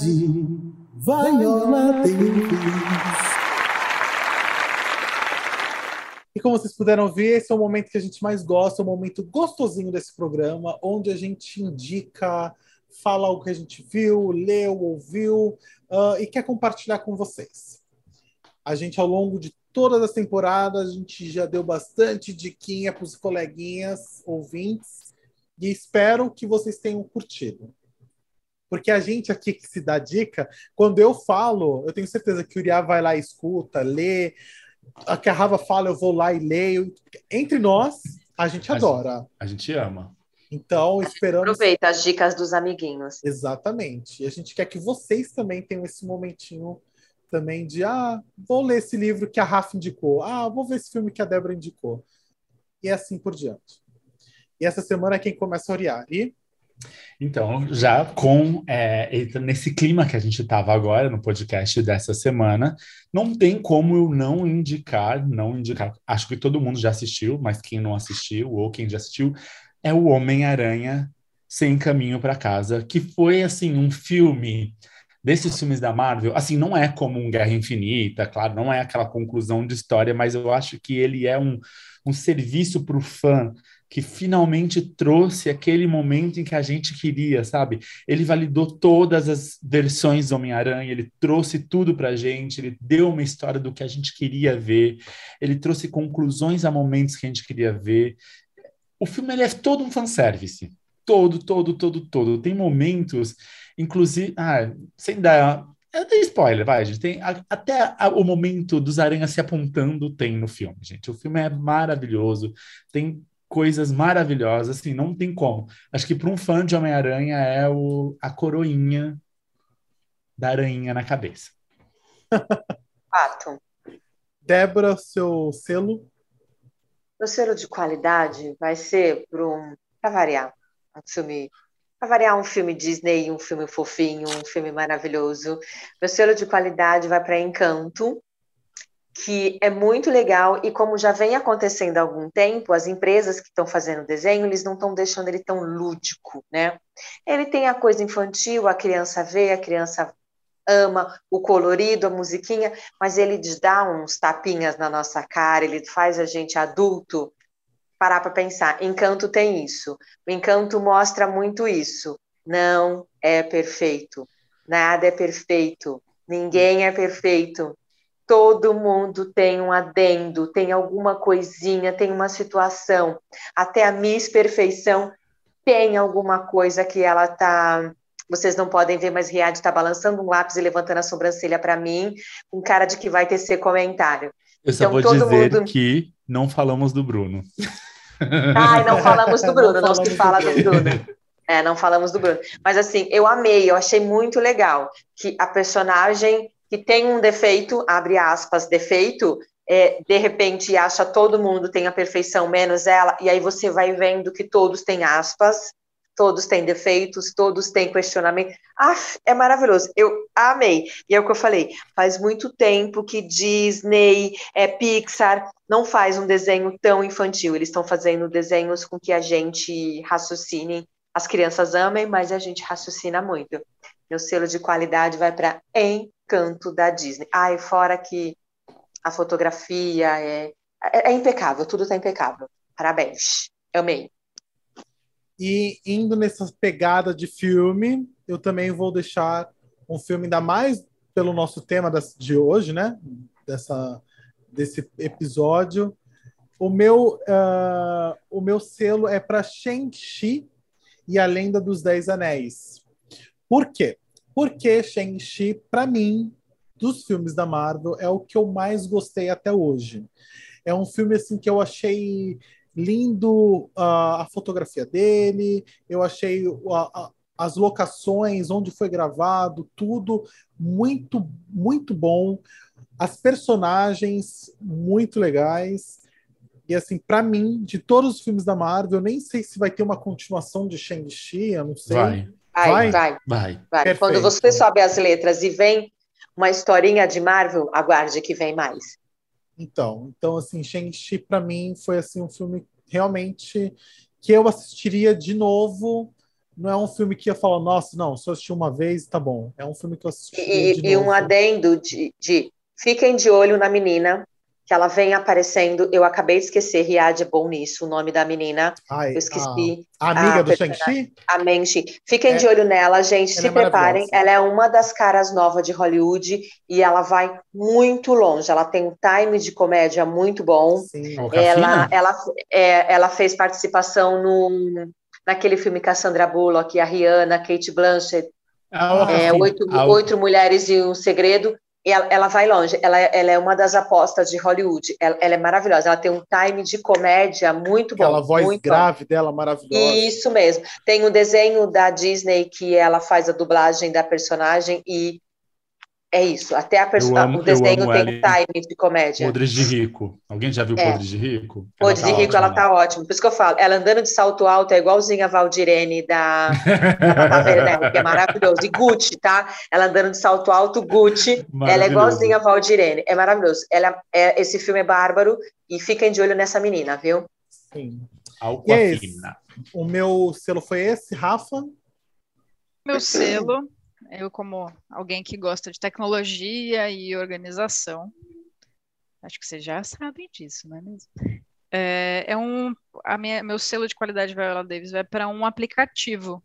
Davis. E como vocês puderam ver, esse é o momento que a gente mais gosta, o momento gostosinho desse programa, onde a gente indica, fala o que a gente viu, leu, ouviu uh, e quer compartilhar com vocês. A gente, ao longo de todas as temporadas, a gente já deu bastante diquinha para os coleguinhas ouvintes e espero que vocês tenham curtido. Porque a gente aqui que se dá dica, quando eu falo, eu tenho certeza que o Uriah vai lá, escuta, lê, a que a Rava fala, eu vou lá e leio. Entre nós, a gente adora. A gente, ama. Então, esperamos. Aproveita as dicas dos amiguinhos. Exatamente. E a gente quer que vocês também tenham esse momentinho também de ah, vou ler esse livro que a Rafa indicou, ah, vou ver esse filme que a Débora indicou. E assim por diante. E essa semana quem começa a oriar? E então, já com é, nesse clima que a gente estava agora no podcast dessa semana, não tem como eu não indicar, não indicar. Acho que todo mundo já assistiu, mas quem não assistiu ou quem já assistiu é o Homem-Aranha Sem Caminho para Casa, que foi assim um filme desses filmes da Marvel. Assim, não é como um Guerra Infinita, claro, não é aquela conclusão de história, mas eu acho que ele é um, um serviço para o fã que finalmente trouxe aquele momento em que a gente queria, sabe? Ele validou todas as versões do Homem-Aranha, ele trouxe tudo pra gente, ele deu uma história do que a gente queria ver, ele trouxe conclusões a momentos que a gente queria ver. O filme ele é todo um fanservice. Todo, todo, todo, todo. Tem momentos, inclusive. Ah, sem dar. É tem spoiler, vai, gente. Tem até o momento dos aranhas se apontando tem no filme, gente. O filme é maravilhoso. Tem coisas maravilhosas, assim, não tem como. Acho que para um fã de Homem-Aranha é o, a coroinha da aranha na cabeça. (laughs) Fato. Débora, seu selo? Meu selo de qualidade vai ser para um, para variar, um filme, para variar um filme Disney, um filme fofinho, um filme maravilhoso. Meu selo de qualidade vai para Encanto, que é muito legal e como já vem acontecendo há algum tempo, as empresas que estão fazendo desenho, eles não estão deixando ele tão lúdico, né? Ele tem a coisa infantil, a criança vê, a criança ama o colorido, a musiquinha, mas ele dá uns tapinhas na nossa cara, ele faz a gente adulto parar para pensar. Encanto tem isso. O Encanto mostra muito isso. Não é perfeito. Nada é perfeito. Ninguém é perfeito todo mundo tem um adendo, tem alguma coisinha, tem uma situação. Até a Miss Perfeição tem alguma coisa que ela tá. Vocês não podem ver, mas Riad está balançando um lápis e levantando a sobrancelha para mim, com cara de que vai ter ser comentário. Eu só então, vou dizer mundo... que não falamos do Bruno. (laughs) Ai, não falamos do Bruno, não, não se fala do Bruno. É, não falamos do Bruno. Mas assim, eu amei, eu achei muito legal que a personagem que tem um defeito, abre aspas, defeito, é, de repente acha todo mundo tem a perfeição menos ela, e aí você vai vendo que todos têm aspas, todos têm defeitos, todos têm questionamento. Ah, é maravilhoso. Eu amei. E é o que eu falei. Faz muito tempo que Disney, é, Pixar não faz um desenho tão infantil. Eles estão fazendo desenhos com que a gente raciocine. As crianças amem, mas a gente raciocina muito. Meu selo de qualidade vai para Encanto da Disney. Ai, fora que a fotografia é, é, é impecável, tudo está impecável. Parabéns. Amei. E indo nessa pegada de filme, eu também vou deixar um filme ainda mais pelo nosso tema de hoje, né? Dessa, desse episódio. O meu, uh, o meu selo é para Shang-Chi e a Lenda dos Dez Anéis. Por quê? Porque Shang-Chi, para mim, dos filmes da Marvel, é o que eu mais gostei até hoje. É um filme assim que eu achei lindo uh, a fotografia dele, eu achei as locações, onde foi gravado, tudo muito, muito bom. As personagens muito legais. E assim, para mim, de todos os filmes da Marvel, eu nem sei se vai ter uma continuação de Shang-Chi, eu não sei. Vai. Vai, vai. vai. vai. Quando você sobe as letras e vem uma historinha de Marvel, aguarde que vem mais. Então, então assim, Shang-Chi para mim foi assim um filme realmente que eu assistiria de novo. Não é um filme que ia falar, nossa, não, só assisti uma vez, tá bom. É um filme que eu assisti. E, e um adendo de, de fiquem de olho na menina, que ela vem aparecendo. Eu acabei de esquecer, Riad é bom nisso, o nome da menina. Ai, eu esqueci. A, a amiga a do Shang-Chi? A Menchi. Fiquem é, de olho nela, gente. Se é preparem. Ela é uma das caras novas de Hollywood e ela vai muito longe. Ela tem um time de comédia muito bom. Sim. Ela, ela, é, ela fez participação no, naquele filme Cassandra Bullock, a Rihanna, Kate Blanchett. Ah, é, oito, ah, oito Mulheres e um Segredo ela, ela vai longe, ela, ela, é uma das apostas de Hollywood, ela, ela, é maravilhosa, ela tem um time de comédia muito bom. Aquela voz muito grave bom. dela maravilhosa. Isso mesmo. Tem um desenho da Disney que ela faz a dublagem da personagem e é isso, até a amo, o desenho tem um time de comédia. Podres de Rico. Alguém já viu é. Podres de Rico? Podres tá de Rico, ótima. ela tá ótima. Por isso que eu falo, ela andando de salto alto é igualzinha a Valdirene da, da que é maravilhoso. E Gucci, tá? Ela andando de salto alto, Gucci, ela é igualzinha a Valdirene. É maravilhoso. Ela, é, esse filme é bárbaro e fiquem de olho nessa menina, viu? Sim. Alcoafina. O meu selo foi esse, Rafa? Meu selo eu, como alguém que gosta de tecnologia e organização, acho que vocês já sabem disso, não é mesmo? É, é um, a minha, meu selo de qualidade Viola Davis vai para um aplicativo.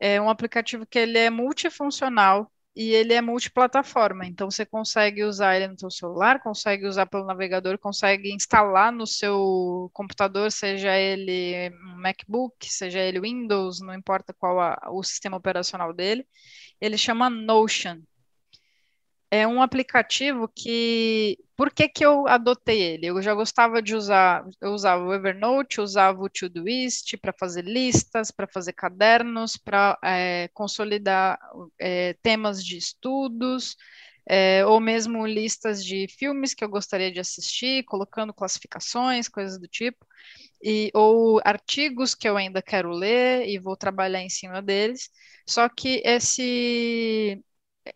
É um aplicativo que ele é multifuncional e ele é multiplataforma, então você consegue usar ele no seu celular, consegue usar pelo navegador, consegue instalar no seu computador, seja ele um MacBook, seja ele Windows, não importa qual a, o sistema operacional dele. Ele chama Notion é um aplicativo que. Por que, que eu adotei ele? Eu já gostava de usar, eu usava o Evernote, usava o Todoist para fazer listas, para fazer cadernos, para é, consolidar é, temas de estudos, é, ou mesmo listas de filmes que eu gostaria de assistir, colocando classificações, coisas do tipo, e, ou artigos que eu ainda quero ler e vou trabalhar em cima deles. Só que esse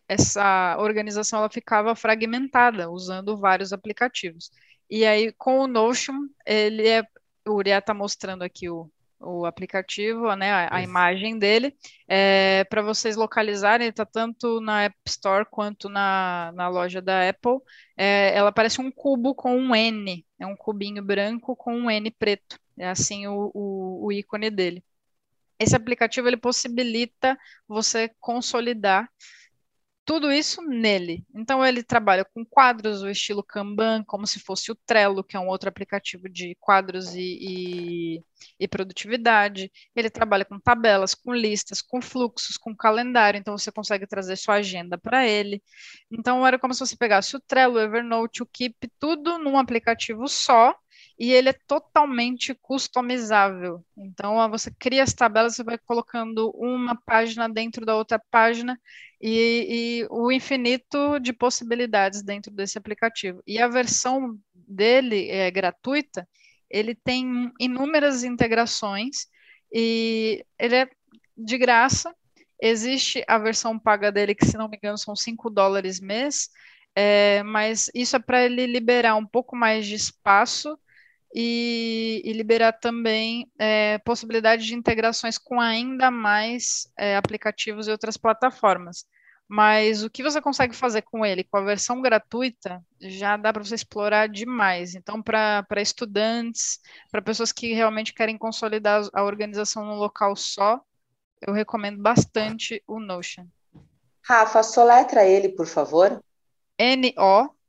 essa organização ela ficava fragmentada, usando vários aplicativos. E aí, com o Notion, ele é, o Uriah está mostrando aqui o, o aplicativo, né, a, a imagem dele, é, para vocês localizarem, está tanto na App Store quanto na, na loja da Apple. É, ela parece um cubo com um N, é um cubinho branco com um N preto, é assim o, o, o ícone dele. Esse aplicativo ele possibilita você consolidar tudo isso nele. Então ele trabalha com quadros, o estilo Kanban, como se fosse o Trello, que é um outro aplicativo de quadros e, e, e, produtividade. Ele trabalha com tabelas, com listas, com fluxos, com calendário, então você consegue trazer sua agenda para ele. Então era como se você pegasse o Trello, o Evernote, o Keep, tudo num aplicativo só e ele é totalmente customizável. Então, você cria as tabelas, você vai colocando uma página dentro da outra página e, e, o infinito de possibilidades dentro desse aplicativo. E a versão dele é gratuita, ele tem inúmeras integrações e ele é de graça. Existe a versão paga dele, que se não me engano são 5 dólares mês, é, mas isso é para ele liberar um pouco mais de espaço e, e liberar também é, possibilidade de integrações com ainda mais é, aplicativos e outras plataformas. Mas o que você consegue fazer com ele, com a versão gratuita, já dá para você explorar demais. Então, para estudantes, para pessoas que realmente querem consolidar a organização num local só, eu recomendo bastante o Notion. Rafa, soletra ele, por favor. N-O-T-I-O-N.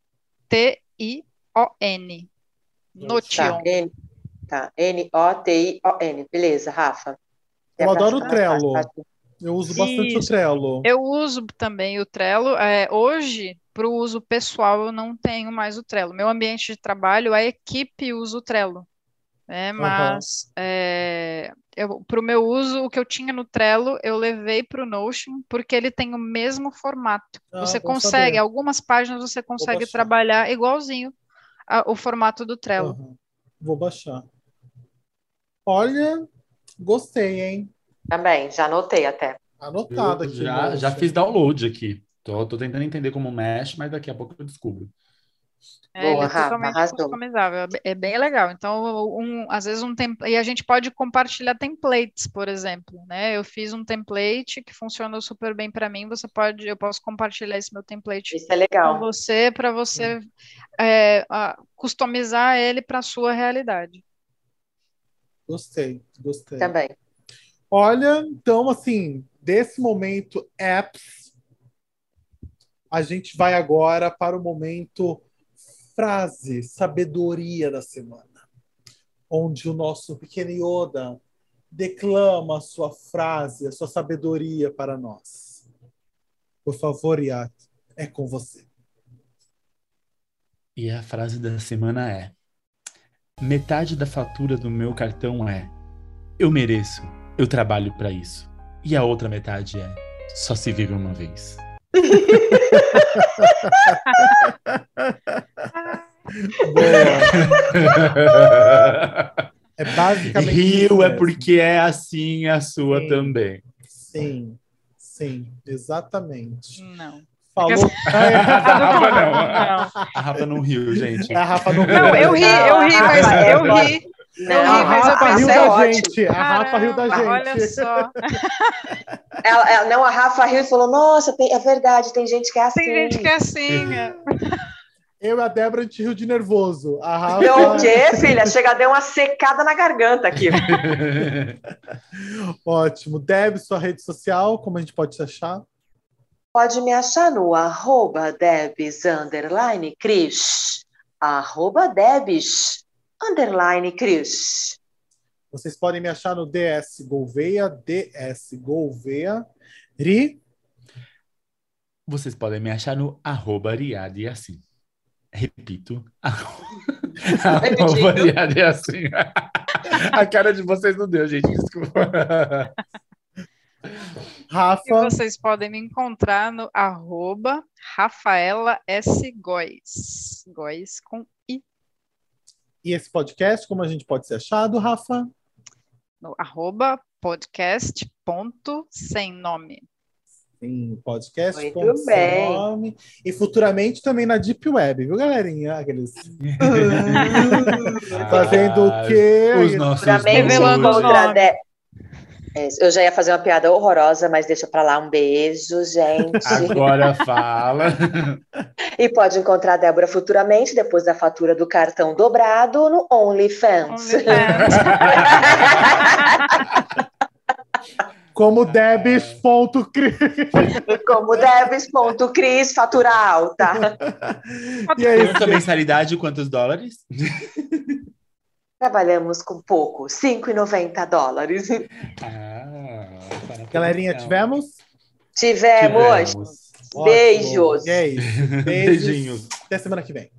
Notion. Tá, N-O-T-I-O-N. Beleza, Rafa. Eu adoro o Trello. Eu uso bastante Isso. o Trello. Eu uso também o Trello. É, hoje, para o uso pessoal, eu não tenho mais o Trello. Meu ambiente de trabalho, a equipe usa o Trello. Né? Mas uhum. é, para o meu uso, o que eu tinha no Trello, eu levei para o Notion, porque ele tem o mesmo formato. Ah, você consegue, saber. algumas páginas você consegue trabalhar igualzinho a, o formato do Trello. Uhum. Vou baixar. Olha, gostei, hein? Também, já anotei até. Anotado aqui. Já, já fiz download aqui. Tô, tô tentando entender como mexe, mas daqui a pouco eu descubro. É, Boa, ele é totalmente customizável, é bem legal. Então, um, às vezes um template, e a gente pode compartilhar templates, por exemplo, né? Eu fiz um template que funcionou super bem para mim. Você pode, eu posso compartilhar esse meu template Isso é legal. com você para você é, customizar ele para a sua realidade. Gostei, gostei. Também. Olha, então assim, desse momento apps, a gente vai agora para o momento frase, sabedoria da semana, onde o nosso pequeno Yoda declama a sua frase, a sua sabedoria para nós. Por favor, Yat, é com você. E a frase da semana é: metade da fatura do meu cartão é eu mereço, eu trabalho para isso. E a outra metade é só se vive uma vez. (laughs) (laughs) é basicamente. Rio é porque é assim a sua sim, também. Sim, sim, exatamente. Não. Falou. a Rafa (laughs) não. não. A Rafa não riu, gente. A Rafa não riu. Não, eu ri, eu ri, mas eu ri. Não, a Rafa riu da ótimo. gente. A Rafa riu da gente. Olha só. Ela, ela, não, a Rafa riu e falou: Nossa, tem, é verdade, tem gente que é assim. Tem gente que é assim. (laughs) Eu e a Débora, a gente riu de nervoso. A Rafa... Deu o quê, filha? Chega, deu uma secada na garganta aqui. (laughs) Ótimo. Deb, sua rede social, como a gente pode te achar? Pode me achar no arroba Debs, underline, Cris. Arroba Debs, underline Cris. Vocês podem me achar no DS Gouveia, DS Gouveia, Ri. Vocês podem me achar no arroba Riad assim. Repito. (laughs) arroba Riad assim. A cara de vocês não deu, gente. Desculpa. (laughs) Rafa. E vocês podem me encontrar no arroba Rafaela S. Góes. Góes com e esse podcast, como a gente pode ser achado, Rafa? No arroba podcast ponto sem nome. Sim, podcast Muito bem. sem nome. E futuramente também na Deep Web, viu, galerinha? Aqueles... (laughs) Fazendo o quê? Os nossos Revelando. É, eu já ia fazer uma piada horrorosa, mas deixa para lá. Um beijo, gente. Agora fala. (laughs) E pode encontrar a Débora futuramente, depois da fatura do cartão dobrado, no OnlyFans. OnlyFans. (laughs) Como debis.cris. (laughs) Como debis.cris, fatura alta. E aí, Quanta mensalidade, quantos dólares? Trabalhamos com pouco, 5,90 dólares. Ah, Galerinha, tivemos? Tivemos. tivemos. Beijos. É. (laughs) Beijos. Beijinhos. Até semana que vem.